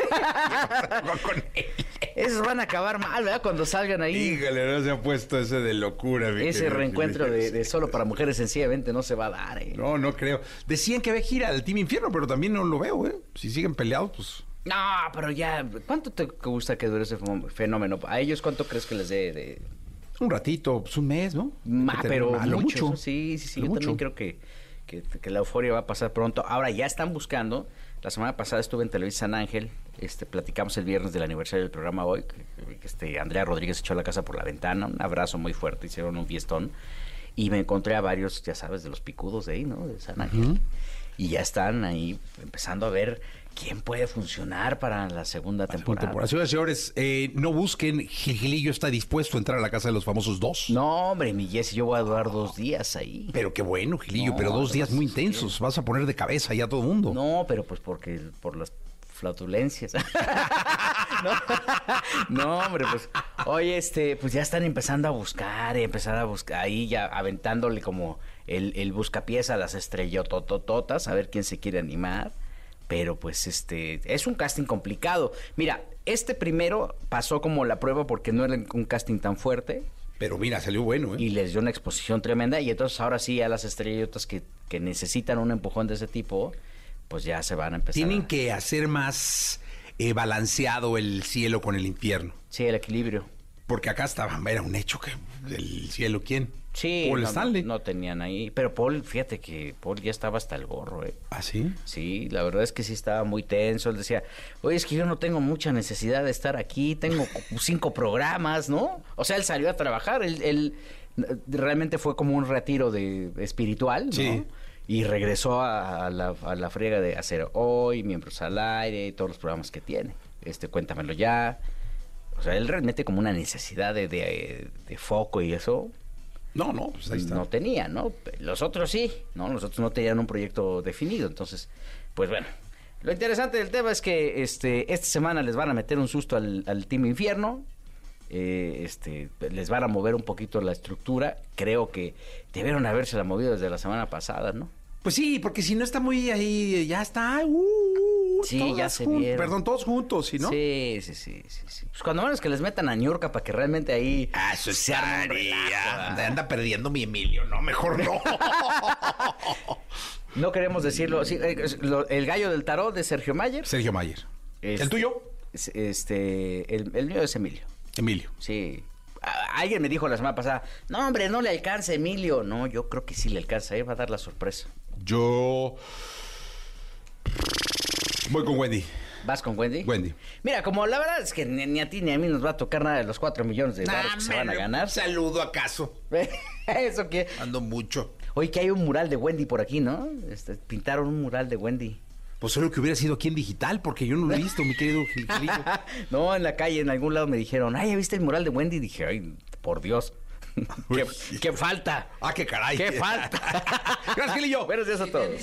Esos van a acabar mal, ¿verdad? Cuando salgan ahí. Híjole, no se ha puesto ese de locura. Ese reencuentro de, solo para mujeres sencillamente no se va a dar, ¿eh? No, no creo. Decían que ve gira al Team Infierno, pero también no lo veo, ¿eh? Si siguen peleados, pues... No, pero ya, ¿cuánto te gusta que dure ese fenómeno? ¿A ellos cuánto crees que les dé de...? Un ratito, pues un mes, ¿no? pero mucho. Sí, sí, sí, yo también creo que, que la euforia va a pasar pronto. Ahora ya están buscando la semana pasada estuve en Televisa San Ángel, este, platicamos el viernes del aniversario del programa hoy, este, Andrea Rodríguez echó la casa por la ventana, un abrazo muy fuerte, hicieron un fiestón, y me encontré a varios, ya sabes, de los picudos de ahí, ¿no? De San Ángel. y ya están ahí empezando a ver quién puede funcionar para la segunda temporada. Señoras y señores, eh, no busquen, Gilgilillo está dispuesto a entrar a la casa de los famosos dos. No, hombre, mi Jesse, yo voy a durar dos días ahí. Pero qué bueno, Gilillo, pero dos días muy intensos, vas a poner de cabeza ya a todo el mundo. No, pero pues porque por las flatulencias. no, hombre, pues, oye, este, pues ya están empezando a buscar, empezar a buscar, ahí ya aventándole como el, el buscapiés a las estrellototototas, a ver quién se quiere animar. Pero pues este, es un casting complicado. Mira, este primero pasó como la prueba porque no era un casting tan fuerte. Pero mira, salió bueno, ¿eh? Y les dio una exposición tremenda. Y entonces ahora sí a las estrellotas que, que necesitan un empujón de ese tipo, pues ya se van a empezar. Tienen que hacer más eh, balanceado el cielo con el infierno. Sí, el equilibrio. Porque acá estaba, era un hecho que el cielo, ¿quién? Sí, Paul no, Stanley. No, tenían ahí. Pero Paul, fíjate que Paul ya estaba hasta el gorro, ¿eh? ¿Ah, sí? Sí, la verdad es que sí estaba muy tenso. Él decía, oye, es que yo no tengo mucha necesidad de estar aquí. Tengo cinco programas, ¿no? O sea, él salió a trabajar. Él, él realmente fue como un retiro de espiritual, ¿no? Sí y regresó a, la, a, la, friega de hacer hoy, miembros al aire todos los programas que tiene. Este, cuéntamelo ya. O sea, él realmente como una necesidad de, de, foco y eso. No, no, pues ahí está. No tenía, ¿no? Los otros sí, ¿no? Los otros no tenían un proyecto definido. Entonces, pues bueno. Lo interesante del tema es que este, esta semana les van a meter un susto al, al Team Infierno. Eh, este, les van a mover un poquito la estructura. Creo que debieron haberse la movido desde la semana pasada, ¿no? Pues sí, porque si no está muy ahí, ya está. Uh, sí, ya se vieron. Perdón, todos juntos, ¿sí no? Sí, sí, sí, sí. Pues cuando menos que les metan a Ñurka para que realmente ahí. Ah, eso se anda, anda perdiendo mi Emilio, no, mejor no. no queremos decirlo. Sí, eh, el gallo del tarot de Sergio Mayer. Sergio Mayer. ¿El tuyo? Este, el, el mío es Emilio. Emilio. Sí. Alguien me dijo la semana pasada, no hombre, no le alcanza Emilio. No, yo creo que sí le alcanza, él va a dar la sorpresa. Yo voy con Wendy. ¿Vas con Wendy? Wendy. Mira, como la verdad es que ni, a ti ni a mí nos va a tocar nada de los cuatro millones de dólares que se van a ganar. Saludo acaso. ¿Eso qué? Ando mucho. Oye, que hay un mural de Wendy por aquí, ¿no? Este, pintaron un mural de Wendy. Pues solo que hubiera sido aquí en digital, porque yo no lo he visto, mi querido Gilillo. no, en la calle, en algún lado me dijeron, ay, ¿ya viste el mural de Wendy? Y dije, ay, por Dios. ¿Qué, falta? Ah, qué caray. ¿Qué falta? Gracias, Gilillo. Buenos días a todos.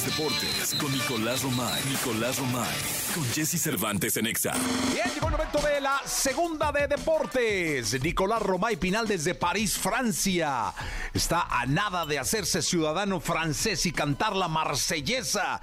Los deportes con Nicolás Romay. Nicolás Romay. Con Jesse Cervantes en Exa. Bien, llegó el momento de la segunda de deportes. Nicolás Romay Pinal desde París, Francia. Está a nada de hacerse ciudadano francés y cantar la marsellesa.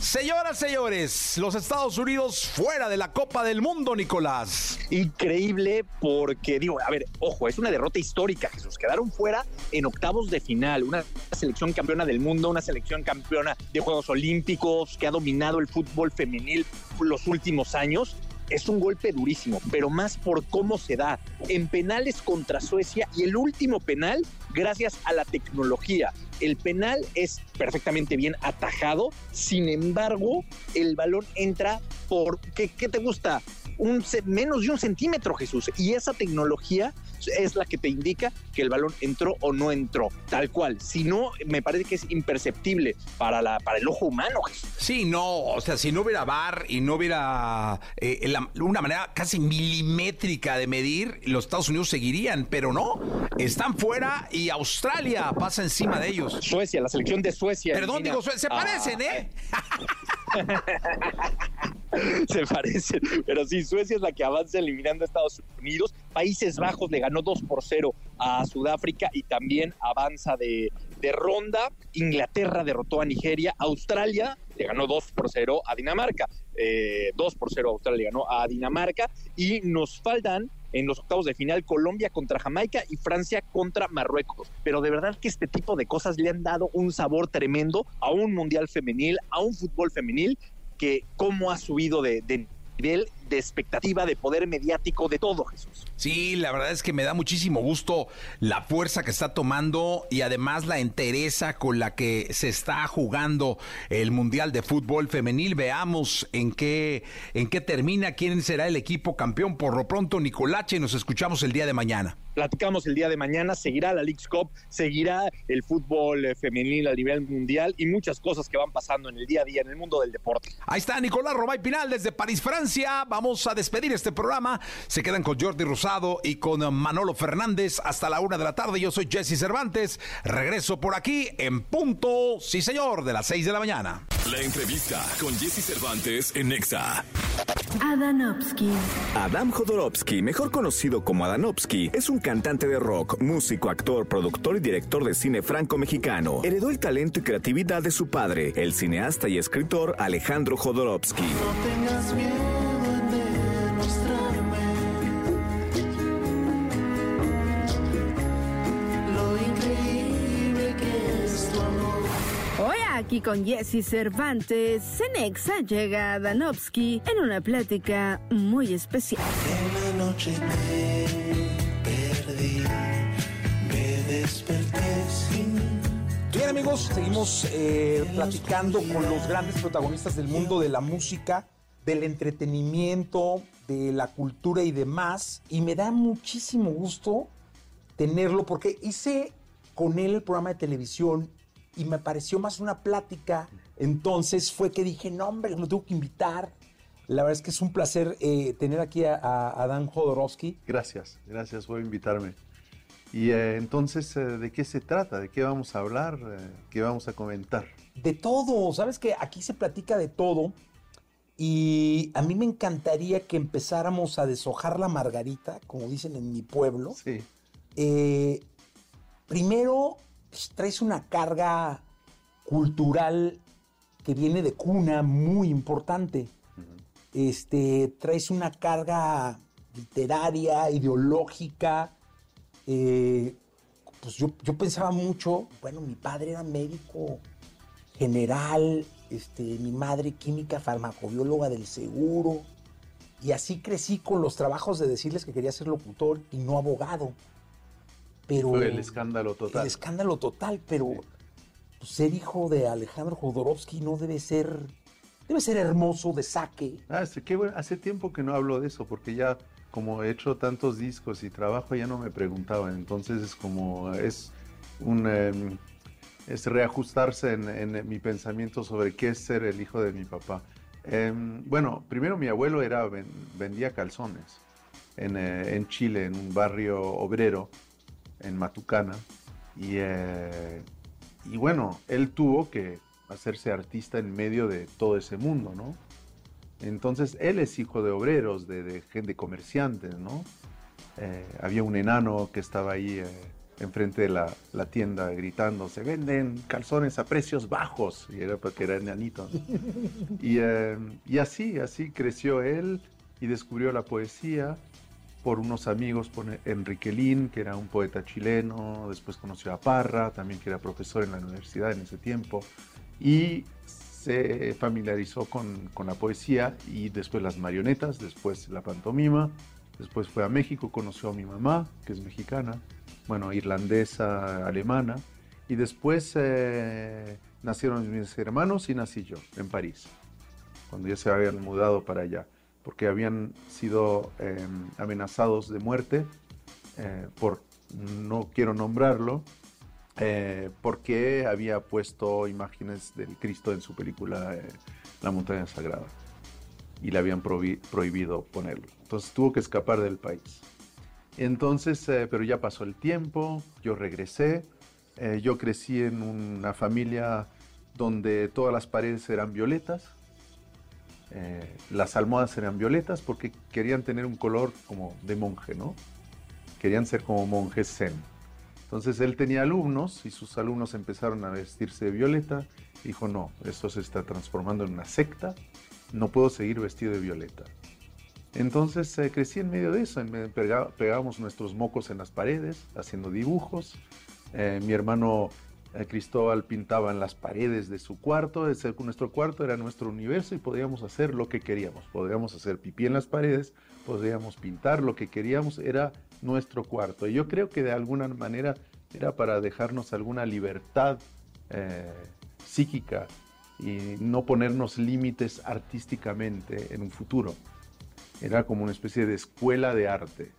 Señoras, señores, los Estados Unidos fuera de la Copa del Mundo, Nicolás. Increíble porque, digo, a ver, ojo, es una derrota histórica, Jesús. Quedaron fuera en octavos de final. Una selección campeona del mundo, una selección campeona de Juegos Olímpicos que ha dominado el fútbol femenil los últimos años es un golpe durísimo, pero más por cómo se da en penales contra Suecia y el último penal gracias a la tecnología. El penal es perfectamente bien atajado, sin embargo, el balón entra por, ¿qué, qué te gusta? Un, menos de un centímetro, Jesús. Y esa tecnología es la que te indica que el balón entró o no entró, tal cual. Si no, me parece que es imperceptible para, la, para el ojo humano. Sí, no, o sea, si no hubiera bar y no hubiera eh, una manera casi milimétrica de medir, los Estados Unidos seguirían, pero no, están fuera y Australia pasa encima de ellos. Suecia, la selección de Suecia. Perdón, digo, se parecen, ¿eh? se parecen, pero sí, Suecia es la que avanza eliminando a Estados Unidos. Países Bajos le ganó 2 por 0 a Sudáfrica y también avanza de, ronda. Inglaterra derrotó a Nigeria. Australia le ganó 2 por 0 a Dinamarca. 2 eh, por 0 Australia le ganó a Dinamarca. Y nos faltan en los octavos de final Colombia contra Jamaica y Francia contra Marruecos. Pero de verdad que este tipo de cosas le han dado un sabor tremendo a un mundial femenil, a un fútbol femenil que cómo ha subido de nivel de expectativa, de poder mediático, de todo, Jesús. Sí, la verdad es que me da muchísimo gusto la fuerza que está tomando y además la entereza con la que se está jugando el Mundial de Fútbol Femenil. Veamos en qué, en qué termina, quién será el equipo campeón. Por lo pronto, Nicolache, nos escuchamos el día de mañana platicamos el día de mañana, seguirá la League's Cup, seguirá el fútbol eh, femenil a nivel mundial y muchas cosas que van pasando en el día a día en el mundo del deporte. Ahí está Nicolás Romay Pinal desde París, Francia. Vamos a despedir este programa. Se quedan con Jordi Rosado y con Manolo Fernández hasta la una de la tarde. Yo soy Jesse Cervantes. Regreso por aquí en punto, sí señor, de las seis de la mañana. La entrevista con Jesse Cervantes en Nexa. Adanovsky. Adam Jodorowsky, mejor conocido como Adanovsky, es un cantante de rock, músico, actor, productor y director de cine franco-mexicano. Heredó el talento y creatividad de su padre, el cineasta y escritor Alejandro Jodorowsky. No tengas miedo aquí con Jesse Cervantes, Cenexa llega a Danovsky en una plática muy especial. En la noche me perdí, me desperté sin Bien amigos, seguimos eh, platicando con los grandes protagonistas del mundo de la música, del entretenimiento, de la cultura y demás. Y me da muchísimo gusto tenerlo porque hice con él el programa de televisión y me pareció más una plática. Entonces fue que dije, no hombre, lo tengo que invitar. La verdad es que es un placer eh, tener aquí a, a, a Dan Jodorowsky. Gracias, gracias por invitarme. Y eh, entonces, eh, ¿de qué se trata? ¿De qué vamos a hablar? ¿Qué vamos a comentar? De todo, sabes que aquí se platica de todo y a mí me encantaría que empezáramos a deshojar la margarita, como dicen en mi pueblo. Sí. Primero, pues, traes una carga cultural que viene de cuna muy importante. Este, traes una carga literaria, ideológica. eh, pues yo, yo pensaba mucho, bueno, mi padre era médico general, este, mi madre química farmacobióloga del seguro. Y así crecí con los trabajos de decirles que quería ser locutor y no abogado. Pero Fue el escándalo total. el escándalo total, pero pues, ser hijo de Alejandro Jodorowsky no debe ser, debe ser hermoso de saque. Ah, sí, qué bueno. Hace tiempo que no hablo de eso, porque ya como he hecho tantos discos y trabajo, ya no me preguntaban. Entonces es como, es un... em, es reajustarse en, en mi pensamiento sobre qué es ser el hijo de mi papá. Em, bueno, primero mi abuelo era, ven- vendía calzones en, eh, en Chile, en un barrio obrero, en Matucana. Y, eh, y bueno, él tuvo que hacerse artista en medio de todo ese mundo, ¿no? Entonces él es hijo de obreros, de, de gente comerciantes, ¿no? Eh, había un enano que estaba ahí eh, enfrente de la, la tienda gritando, se venden calzones a precios bajos, y era porque era enanito. ¿no? Y, eh, y así, así creció él y descubrió la poesía por unos amigos, por Enrique Lin, que era un poeta chileno, después conoció a Parra, también que era profesor en la universidad en ese tiempo, y se familiarizó con, la poesía y después las marionetas, después la pantomima, después fue a México, conoció a mi mamá, que es mexicana, bueno, irlandesa, alemana, y después eh, nacieron mis hermanos y nací yo en París, cuando ya se habían mudado para allá, porque habían sido eh, amenazados de muerte eh, por, no quiero nombrarlo, eh, porque había puesto imágenes del Cristo en su película eh, La montaña sagrada y le habían prohi- prohibido ponerlo. Entonces tuvo que escapar del país. Entonces, pero ya pasó el tiempo, yo regresé, yo crecí en una familia donde todas las paredes eran violetas, eh, las almohadas eran violetas porque querían tener un color como de monje, ¿no? Querían ser como monjes zen. Entonces él tenía alumnos y sus alumnos empezaron a vestirse de violeta. Dijo, no, esto se está transformando en una secta, no puedo seguir vestido de violeta. Entonces eh, crecí en medio de eso, pegábamos nuestros mocos en las paredes, haciendo dibujos. Eh, mi hermano Cristóbal pintaba en las paredes de su cuarto, nuestro cuarto era nuestro universo y podíamos hacer lo que queríamos. Podíamos hacer pipí en las paredes, podíamos pintar lo que queríamos, era nuestro cuarto. Y yo creo que de alguna manera era para dejarnos alguna libertad eh, psíquica y no ponernos límites artísticamente en un futuro. Era como una especie de escuela de arte.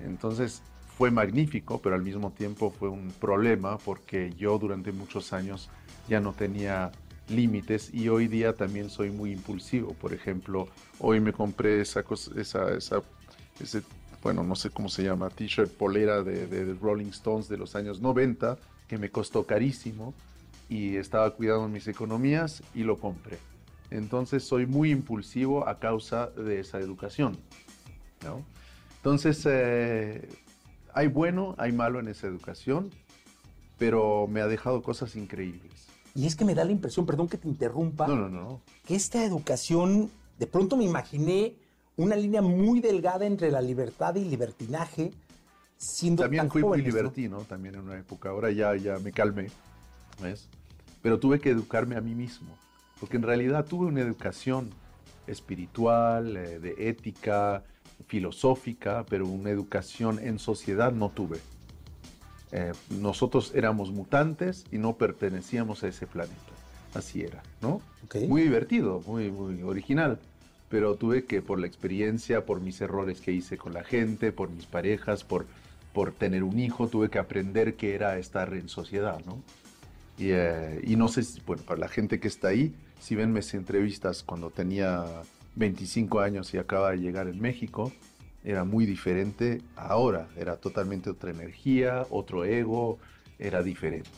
Entonces fue magnífico, pero al mismo tiempo fue un problema porque yo durante muchos años ya no tenía límites y hoy día también soy muy impulsivo. Por ejemplo, hoy me compré esa, esa, esa ese, bueno, no sé cómo se llama, t-shirt polera de, de, Rolling Stones de los años 90, que me costó carísimo y estaba cuidando mis economías y lo compré. Entonces soy muy impulsivo a causa de esa educación. ¿no? Entonces, eh, hay bueno, hay malo en esa educación, pero me ha dejado cosas increíbles. Y es que me da la impresión, perdón que te interrumpa, no, no, no. que esta educación, de pronto me imaginé una línea muy delgada entre la libertad y libertinaje, siendo También fui muy libertino, también en una época, ahora ya, ya me calmé, ¿ves? Pero tuve que educarme a mí mismo, porque en realidad tuve una educación espiritual, eh, de ética, filosófica, pero una educación en sociedad no tuve. Eh, nosotros éramos mutantes y no pertenecíamos a ese planeta. Así era, ¿no? Muy divertido, muy, muy original. Pero tuve que, por la experiencia, por mis errores que hice con la gente, por mis parejas, por, por tener un hijo, tuve que aprender qué era estar en sociedad, ¿no? Y, eh, y no sé, si, bueno, para la gente que está ahí, si ven mis entrevistas cuando tenía 25 años y acaba de llegar en México, era muy diferente ahora, era totalmente otra energía, otro ego, era diferente.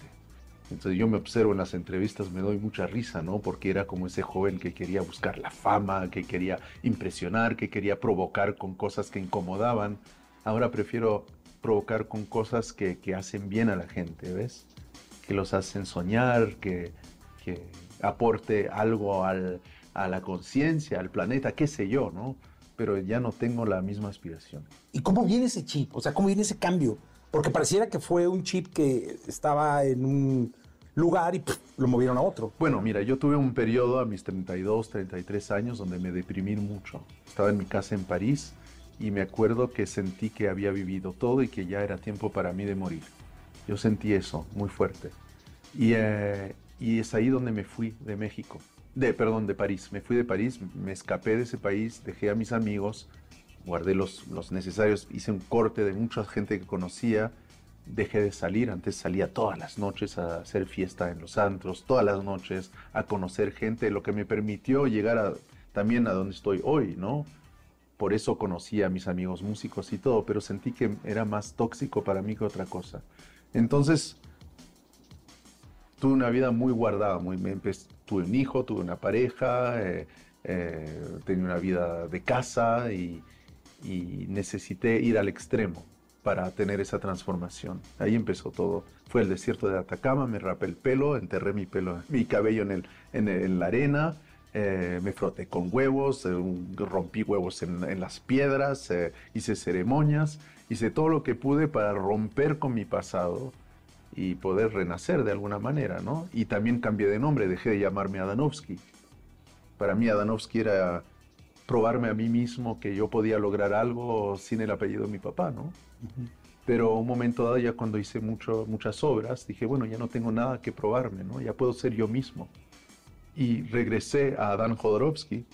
Entonces yo me observo en las entrevistas, me doy mucha risa, ¿no? Porque era como ese joven que quería buscar la fama, que quería impresionar, que quería provocar con cosas que incomodaban. Ahora prefiero provocar con cosas que, que hacen bien a la gente, ¿ves? Que los hacen soñar, que, que aporte algo al, a la conciencia, al planeta, qué sé yo, ¿no? Pero ya no tengo la misma aspiración. ¿Y cómo viene ese chip? O sea, ¿cómo viene ese cambio? Porque pareciera que fue un chip que estaba en un lugar y lo movieron a otro. Bueno, mira, yo tuve un periodo a mis 32, 33 años donde me deprimí mucho. Estaba en mi casa en París y me acuerdo que sentí que había vivido todo y que ya era tiempo para mí de morir. Yo sentí eso muy fuerte. Y, eh, y es ahí donde me fui de México de, perdón, de París. Me fui de París, me escapé de ese país, dejé a mis amigos, guardé los, los necesarios, hice un corte de mucha gente que conocía, dejé de salir, antes salía todas las noches a hacer fiesta en los antros, todas las noches a conocer gente, lo que me permitió llegar a, también a donde estoy hoy, ¿no? Por eso conocí a mis amigos músicos y todo, pero sentí que era más tóxico para mí que otra cosa. Entonces, tuve una vida muy guardada, muy, me, tuve un hijo, tuve una pareja, eh, eh, tenía una vida de casa y, necesité ir al extremo para tener esa transformación. Ahí empezó todo. Fue el desierto de Atacama, me rapé el pelo, enterré mi pelo, mi cabello en, el, en, la arena, eh, me froté con huevos, rompí huevos en, en las piedras, hice ceremonias, hice todo lo que pude para romper con mi pasado y poder renacer de alguna manera, ¿no? Y también cambié de nombre, dejé de llamarme Adanovsky. Para mí Adanovsky era probarme a mí mismo que yo podía lograr algo sin el apellido de mi papá, ¿no? Pero un momento dado, ya cuando hice mucho, muchas obras, dije, bueno, ya no tengo nada que probarme, ¿no? Ya puedo ser yo mismo. Y regresé a Adán Jodorowsky,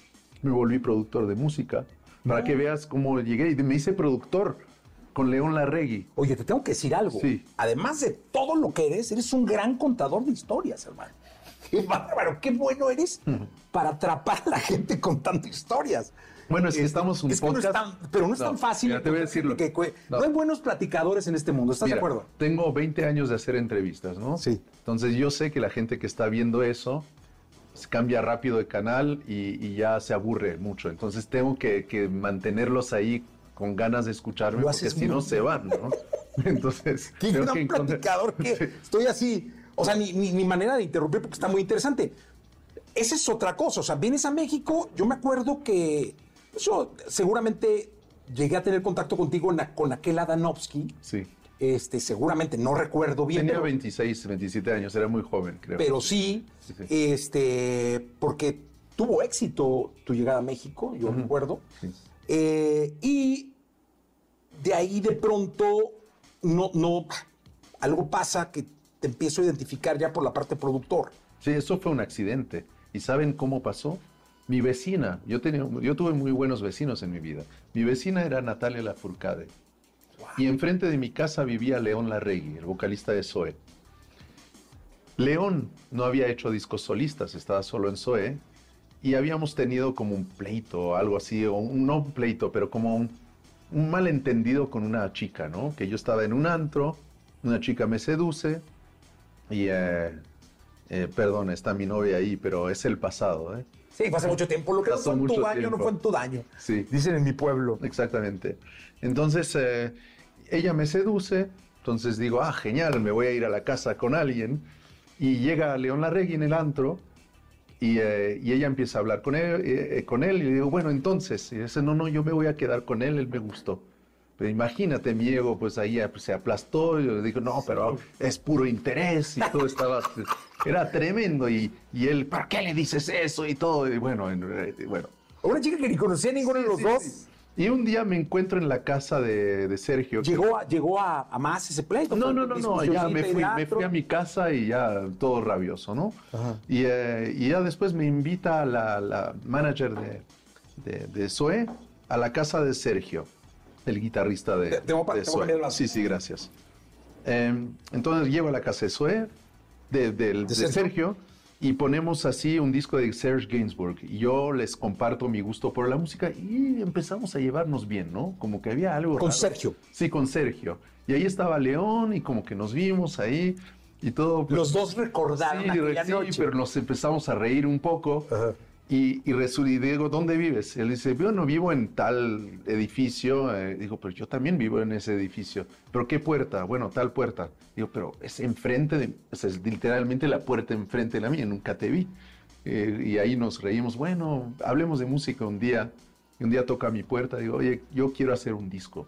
me volví productor de música, para que veas cómo llegué y me hice productor con León Larregui. Oye, te tengo que decir algo. Sí. Además de todo lo que eres, eres un gran contador de historias, hermano. Qué bárbaro, qué bueno eres para atrapar a la gente contando historias. Bueno, es que estamos un es que no es tan, pero no es tan fácil. te voy a decirlo. Que, no. hay buenos platicadores en este mundo, ¿estás de acuerdo? Tengo 20 años de hacer entrevistas, ¿no? Sí. Entonces yo sé que la gente que está viendo eso cambia rápido de canal y, ya se aburre mucho. Entonces tengo que, que mantenerlos ahí con ganas de escucharme, porque si no se van, ¿no? Entonces, qué gran que platicador que estoy así, o sea, ni, ni, manera de interrumpir porque está muy interesante. Esa es otra cosa, o sea, vienes a México, yo me acuerdo que yo seguramente llegué a tener contacto contigo con aquel Adanovsky. Sí. Este, seguramente, no recuerdo bien. Tenía 26, 27 años, era muy joven, creo. Pero sí, este, porque tuvo éxito tu llegada a México, yo recuerdo. Eh, y de ahí de pronto, no, no, algo pasa que te empiezo a identificar ya por la parte productor. Sí, eso fue un accidente. ¿Y saben cómo pasó? Mi vecina, yo, tenía, yo tuve muy buenos vecinos en mi vida. Mi vecina era Natalia Lafourcade. Y enfrente de mi casa vivía León Larregui, el vocalista de Zoe. León no había hecho discos solistas, estaba solo en Zoe. Y habíamos tenido como un pleito o algo así, o un, no un pleito, pero como un, malentendido con una chica, ¿no? Que yo estaba en un antro, una chica me seduce y, eh, eh, perdón, está mi novia ahí, pero es el pasado, ¿eh? Sí, fue hace mucho tiempo. Lo que no fue en tu daño no fue en tu daño. Sí. Dicen en mi pueblo. Exactamente. Entonces, eh, ella me seduce, entonces digo, ah, genial, me voy a ir a la casa con alguien. Y llega León Larregui en el antro y, eh, ella empieza a hablar con él, eh, con él y le digo, bueno, entonces, y dice, no, no, yo me voy a quedar con él, él me gustó. Pero imagínate, mi ego, pues ahí pues, se aplastó y le digo, no, pero es puro interés y todo estaba, era tremendo. Y, y él, ¿para qué le dices eso? Y todo, y bueno, bueno. Una chica que ni conocía a ninguno de los dos. Y un día me encuentro en la casa de, Sergio. ¿Llegó, a, ¿Llegó a, más ese pleito? No, no, no, no, ya me fui, me fui, a mi casa y ya todo rabioso, ¿no? Y, eh, y, ya después me invita la, la manager de, de, de Zoe a la casa de Sergio, el guitarrista de, de Sí, sí, gracias. Em, entonces llego a la casa de Zoe, de, de Sergio y ponemos así un disco de Serge Gainsbourg. Y yo les comparto mi gusto por la música y empezamos a llevarnos bien, ¿no? Como que había algo. Con Sergio. Sí, con Sergio. Y ahí estaba León y como que nos vimos ahí y todo. Pues, Los dos recordaron sí, aquella sí, pero nos empezamos a reír un poco. Ajá. Y, y, digo, ¿dónde vives? Él dice, yo no vivo en tal edificio. Eh, digo, pero yo también vivo en ese edificio. ¿Pero qué puerta? Bueno, tal puerta. Digo, pero es enfrente de, es literalmente la puerta enfrente de la mía, nunca te vi. Eh, y ahí nos reímos, bueno, hablemos de música un día. Y un día toca a mi puerta, digo, oye, yo quiero hacer un disco.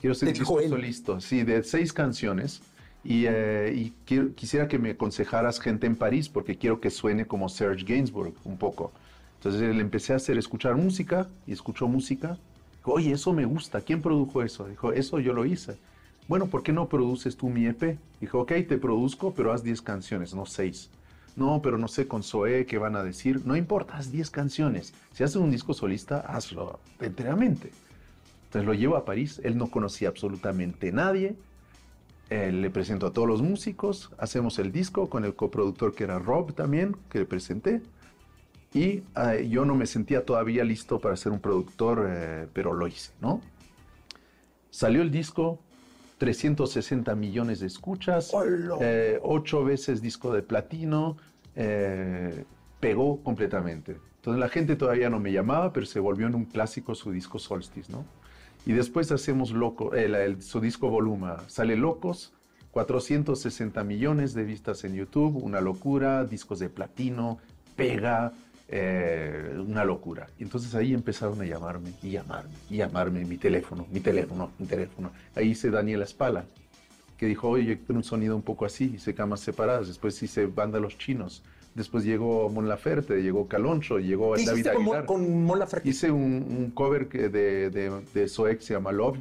Quiero hacer un disco listo, sí, de seis canciones. Y, eh, quisiera que me aconsejaras gente en París porque quiero que suene como Serge Gainsbourg un poco. Entonces le empecé a hacer escuchar música y escuchó música. Oye, eso me gusta. ¿Quién produjo eso? Dijo, eso yo lo hice. Bueno, ¿por qué no produces tú mi EP? Dijo, ok, te produzco, pero haz 10 canciones, no 6. No, pero no sé con Zoé qué van a decir. No importa, haz 10 canciones. Si haces un disco solista, hazlo enteramente. Entonces lo llevo a París. Él no conocía absolutamente nadie. Eh, le presento a todos los músicos, hacemos el disco con el coproductor que era Rob también, que le presenté. Y eh, yo no me sentía todavía listo para ser un productor, eh, pero lo hice, ¿no? Salió el disco, 360 millones de escuchas, ocho veces disco de platino, pegó completamente. Entonces la gente todavía no me llamaba, pero se volvió en un clásico su disco Solstice, ¿no? Y después hacemos loco, el, su disco Voluma, sale Locos, 460 millones de vistas en YouTube, una locura, discos de platino, pega, eh, una locura. Y entonces ahí empezaron a llamarme y llamarme y llamarme, mi teléfono, mi teléfono, mi teléfono. Ahí hice Daniela Espala, que dijo, oye, con un sonido un poco así, hice camas separadas, después hice Banda Los Chinos, Después llegó Mon Laferte, llegó Caloncho, llegó David Aguilar. con Mon Laferte? Hice un, cover de, de, de se llama Love,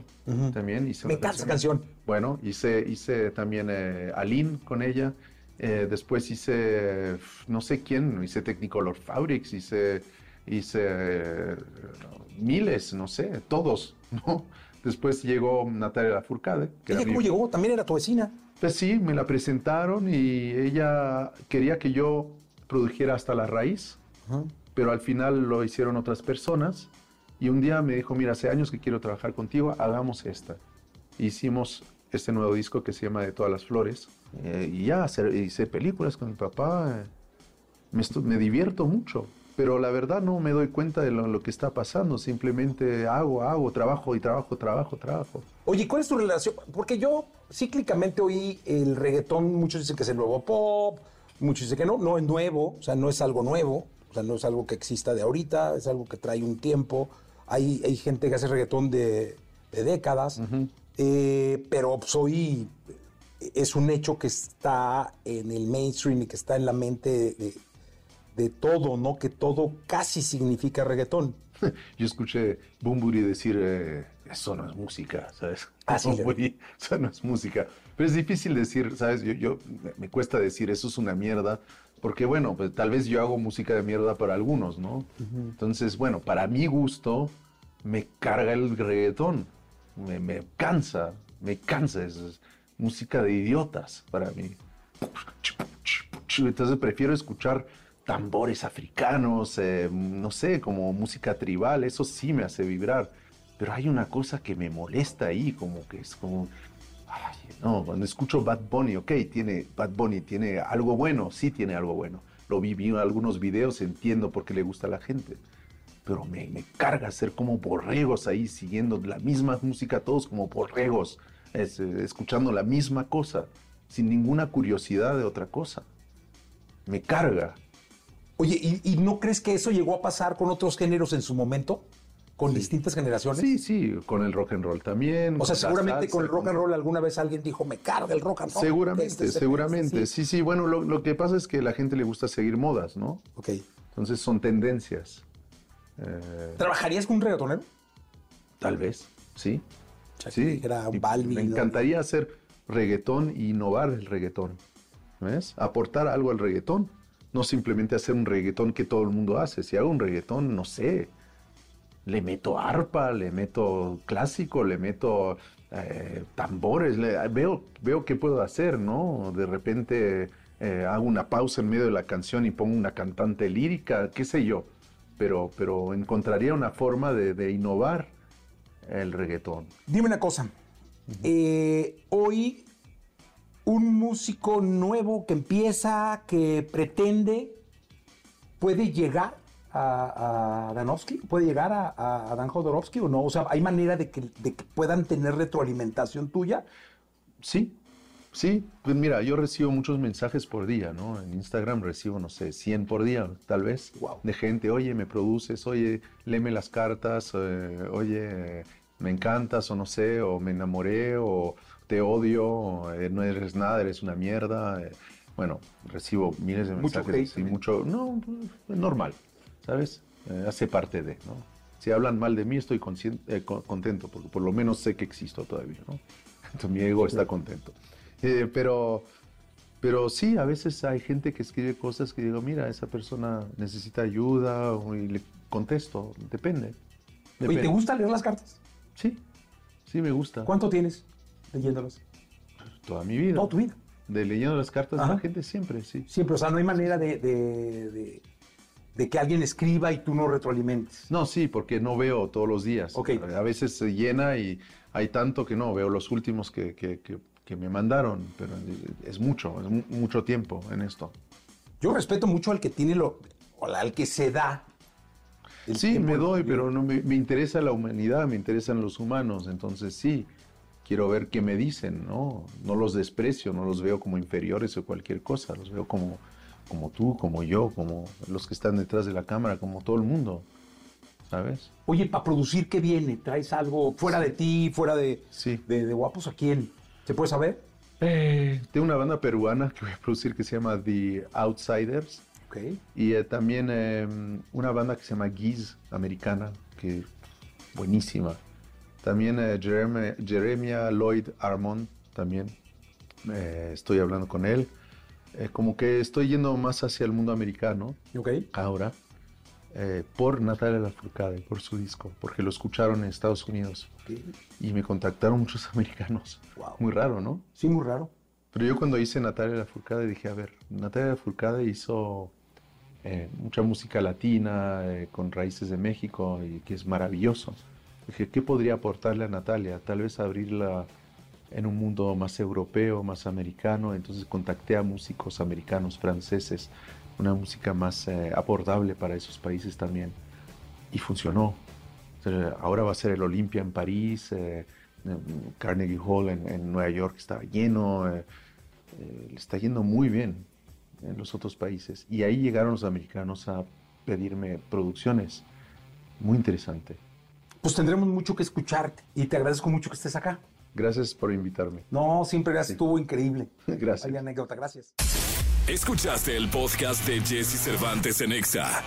también. Hice Me encanta esa canción. Bueno, hice, hice también eh, Aline con ella. Eh, después hice, no sé quién, hice Technicolor Fabrics, hice, hice miles, no sé, todos, ¿no? Después llegó Natalia Lafourcade. ¿Ella cómo llegó? ¿También era tu vecina? Pues sí, me la presentaron y ella quería que yo produjera hasta la raíz, pero al final lo hicieron otras personas. Y un día me dijo, mira, hace años que quiero trabajar contigo, hagamos esta. Hicimos este nuevo disco que se llama De todas las flores. Eh, y ya, hice películas con mi papá. Me, me, divierto mucho, pero la verdad no me doy cuenta de lo, que está pasando. Simplemente hago, hago, trabajo y trabajo, trabajo, trabajo. Oye, ¿cuál es tu relación? Porque yo cíclicamente oí el reggaetón, muchos dicen que es el nuevo pop, Muchos dicen que no, no es nuevo, o sea, no es algo nuevo, o sea, no es algo que exista de ahorita, es algo que trae un tiempo. Hay, hay gente que hace reggaetón de, décadas. Eh, pero soy, es un hecho que está en el mainstream y que está en la mente de, todo, ¿no? Que todo casi significa reggaetón. Yo escuché Bumburi decir, eh, eso no es música, ¿sabes? Ah, eso no es música. Pero es difícil decir, ¿sabes? Yo, yo, me cuesta decir, eso es una mierda, porque bueno, pues tal vez yo hago música de mierda para algunos, ¿no? Entonces, bueno, para mi gusto, me carga el reggaetón, me, me cansa, me cansa, es, música de idiotas para mí. Entonces prefiero escuchar tambores africanos, eh, no sé, como música tribal, eso sí me hace vibrar. Pero hay una cosa que me molesta ahí, como que es como, no, cuando escucho Bad Bunny, ok, tiene, Bad Bunny tiene algo bueno, sí tiene algo bueno. Lo vi, vi en algunos videos, entiendo por qué le gusta a la gente. Pero me, me carga ser como borregos ahí, siguiendo la misma música, todos como borregos, eh, escuchando la misma cosa, sin ninguna curiosidad de otra cosa. Me carga. Oye, ¿y, no crees que eso llegó a pasar con otros géneros en su momento? Con distintas generaciones. Sí, sí, con el rock and roll también. O sea, seguramente con el rock and roll alguna vez alguien dijo, me carga el rock and roll. Seguramente, este seguramente. Sí, sí, bueno, lo, que pasa es que a la gente le gusta seguir modas, ¿no? Ok. Entonces son tendencias. Eh, ¿Trabajarías con un reggaetonero? Tal vez, sí. sí. Era un. Me encantaría hacer reggaetón e innovar el reggaetón. ¿Ves? Aportar algo al reggaetón. No simplemente hacer un reggaetón que todo el mundo hace. Si hago un reggaetón, no sé, le meto arpa, le meto clásico, le meto eh, tambores, veo, veo qué puedo hacer, ¿no? De repente eh, hago una pausa en medio de la canción y pongo una cantante lírica, qué sé yo, pero, pero encontraría una forma de, innovar el reggaetón. Dime una cosa, eh, hoy un músico nuevo que empieza, que pretende, puede llegar a, Danovsky? ¿Puede llegar a, Dan Jodorowsky o no? O sea, ¿hay manera de que, puedan tener retroalimentación tuya? Sí, sí. Pues mira, yo recibo muchos mensajes por día, ¿no? En Instagram recibo, no sé, 100 por día, tal vez, de gente, oye, me produces, oye, léeme las cartas, eh, oye, me encantas o no sé, o me enamoré, o te odio, eh, no eres nada, eres una mierda. Eh, bueno, recibo miles de mensajes. Mucho, mucho no, pues, normal. ¿Sabes? Eh, hace parte de, ¿no? Si hablan mal de mí, estoy eh, contento, porque por lo menos sé que existo todavía, ¿no? Entonces mi ego está contento. Eh, pero, pero sí, a veces hay gente que escribe cosas que digo, mira, esa persona necesita ayuda y le contesto, depende. ¿Y te gusta leer las cartas? Sí, sí me gusta. ¿Cuánto tienes leyéndolas? Toda mi vida. Toda tu vida. De leyendo las cartas de la gente siempre, sí. Siempre, o sea, no hay manera de de que alguien escriba y tú no retroalimentes. No, sí, porque no veo todos los días. A veces se llena y hay tanto que no, veo los últimos que, que, me mandaron, pero es mucho, es mucho tiempo en esto. Yo respeto mucho al que tiene lo, o al que se da. Sí, me doy, pero no me, me, interesa la humanidad, me interesan los humanos, entonces sí, quiero ver qué me dicen, ¿no? No los desprecio, no los veo como inferiores o cualquier cosa, los veo como como tú, como yo, como los que están detrás de la cámara, como todo el mundo, ¿sabes? Oye, para producir, ¿qué viene? ¿Traes algo fuera de ti, fuera de, sí. de, Guapos? ¿A quién? ¿Se puede saber? Eh, tengo una banda peruana que voy a producir que se llama The Outsiders. Okay. Y eh, también em, una banda que se llama Giz, americana, que buenísima. También eh, Jeremia Lloyd Armond, también. Eh, estoy hablando con él. Eh, como que estoy yendo más hacia el mundo americano okay. ahora, eh, por Natalia Lafourcade, por su disco, porque lo escucharon en Estados Unidos. Y me contactaron muchos americanos. Muy raro, ¿no? Sí, muy raro. Pero yo cuando hice Natalia Lafourcade dije, a ver, Natalia Lafourcade hizo eh, mucha música latina con raíces de México y que es maravilloso. Dije, ¿qué podría aportarle a Natalia? Tal vez abrirla en un mundo más europeo, más americano, entonces contacté a músicos americanos, franceses, una música más eh, abordable para esos países también. Y funcionó. Ahora va a ser el Olympia en París, eh, Carnegie Hall en, Nueva York está lleno, eh, le está yendo muy bien en los otros países. Y ahí llegaron los americanos a pedirme producciones. Muy interesante. Pues tendremos mucho que escucharte y te agradezco mucho que estés acá. Gracias por invitarme. No, siempre estuvo increíble. Gracias. Hay anécdota, gracias. Escuchaste el podcast de Jesse Cervantes en Exa.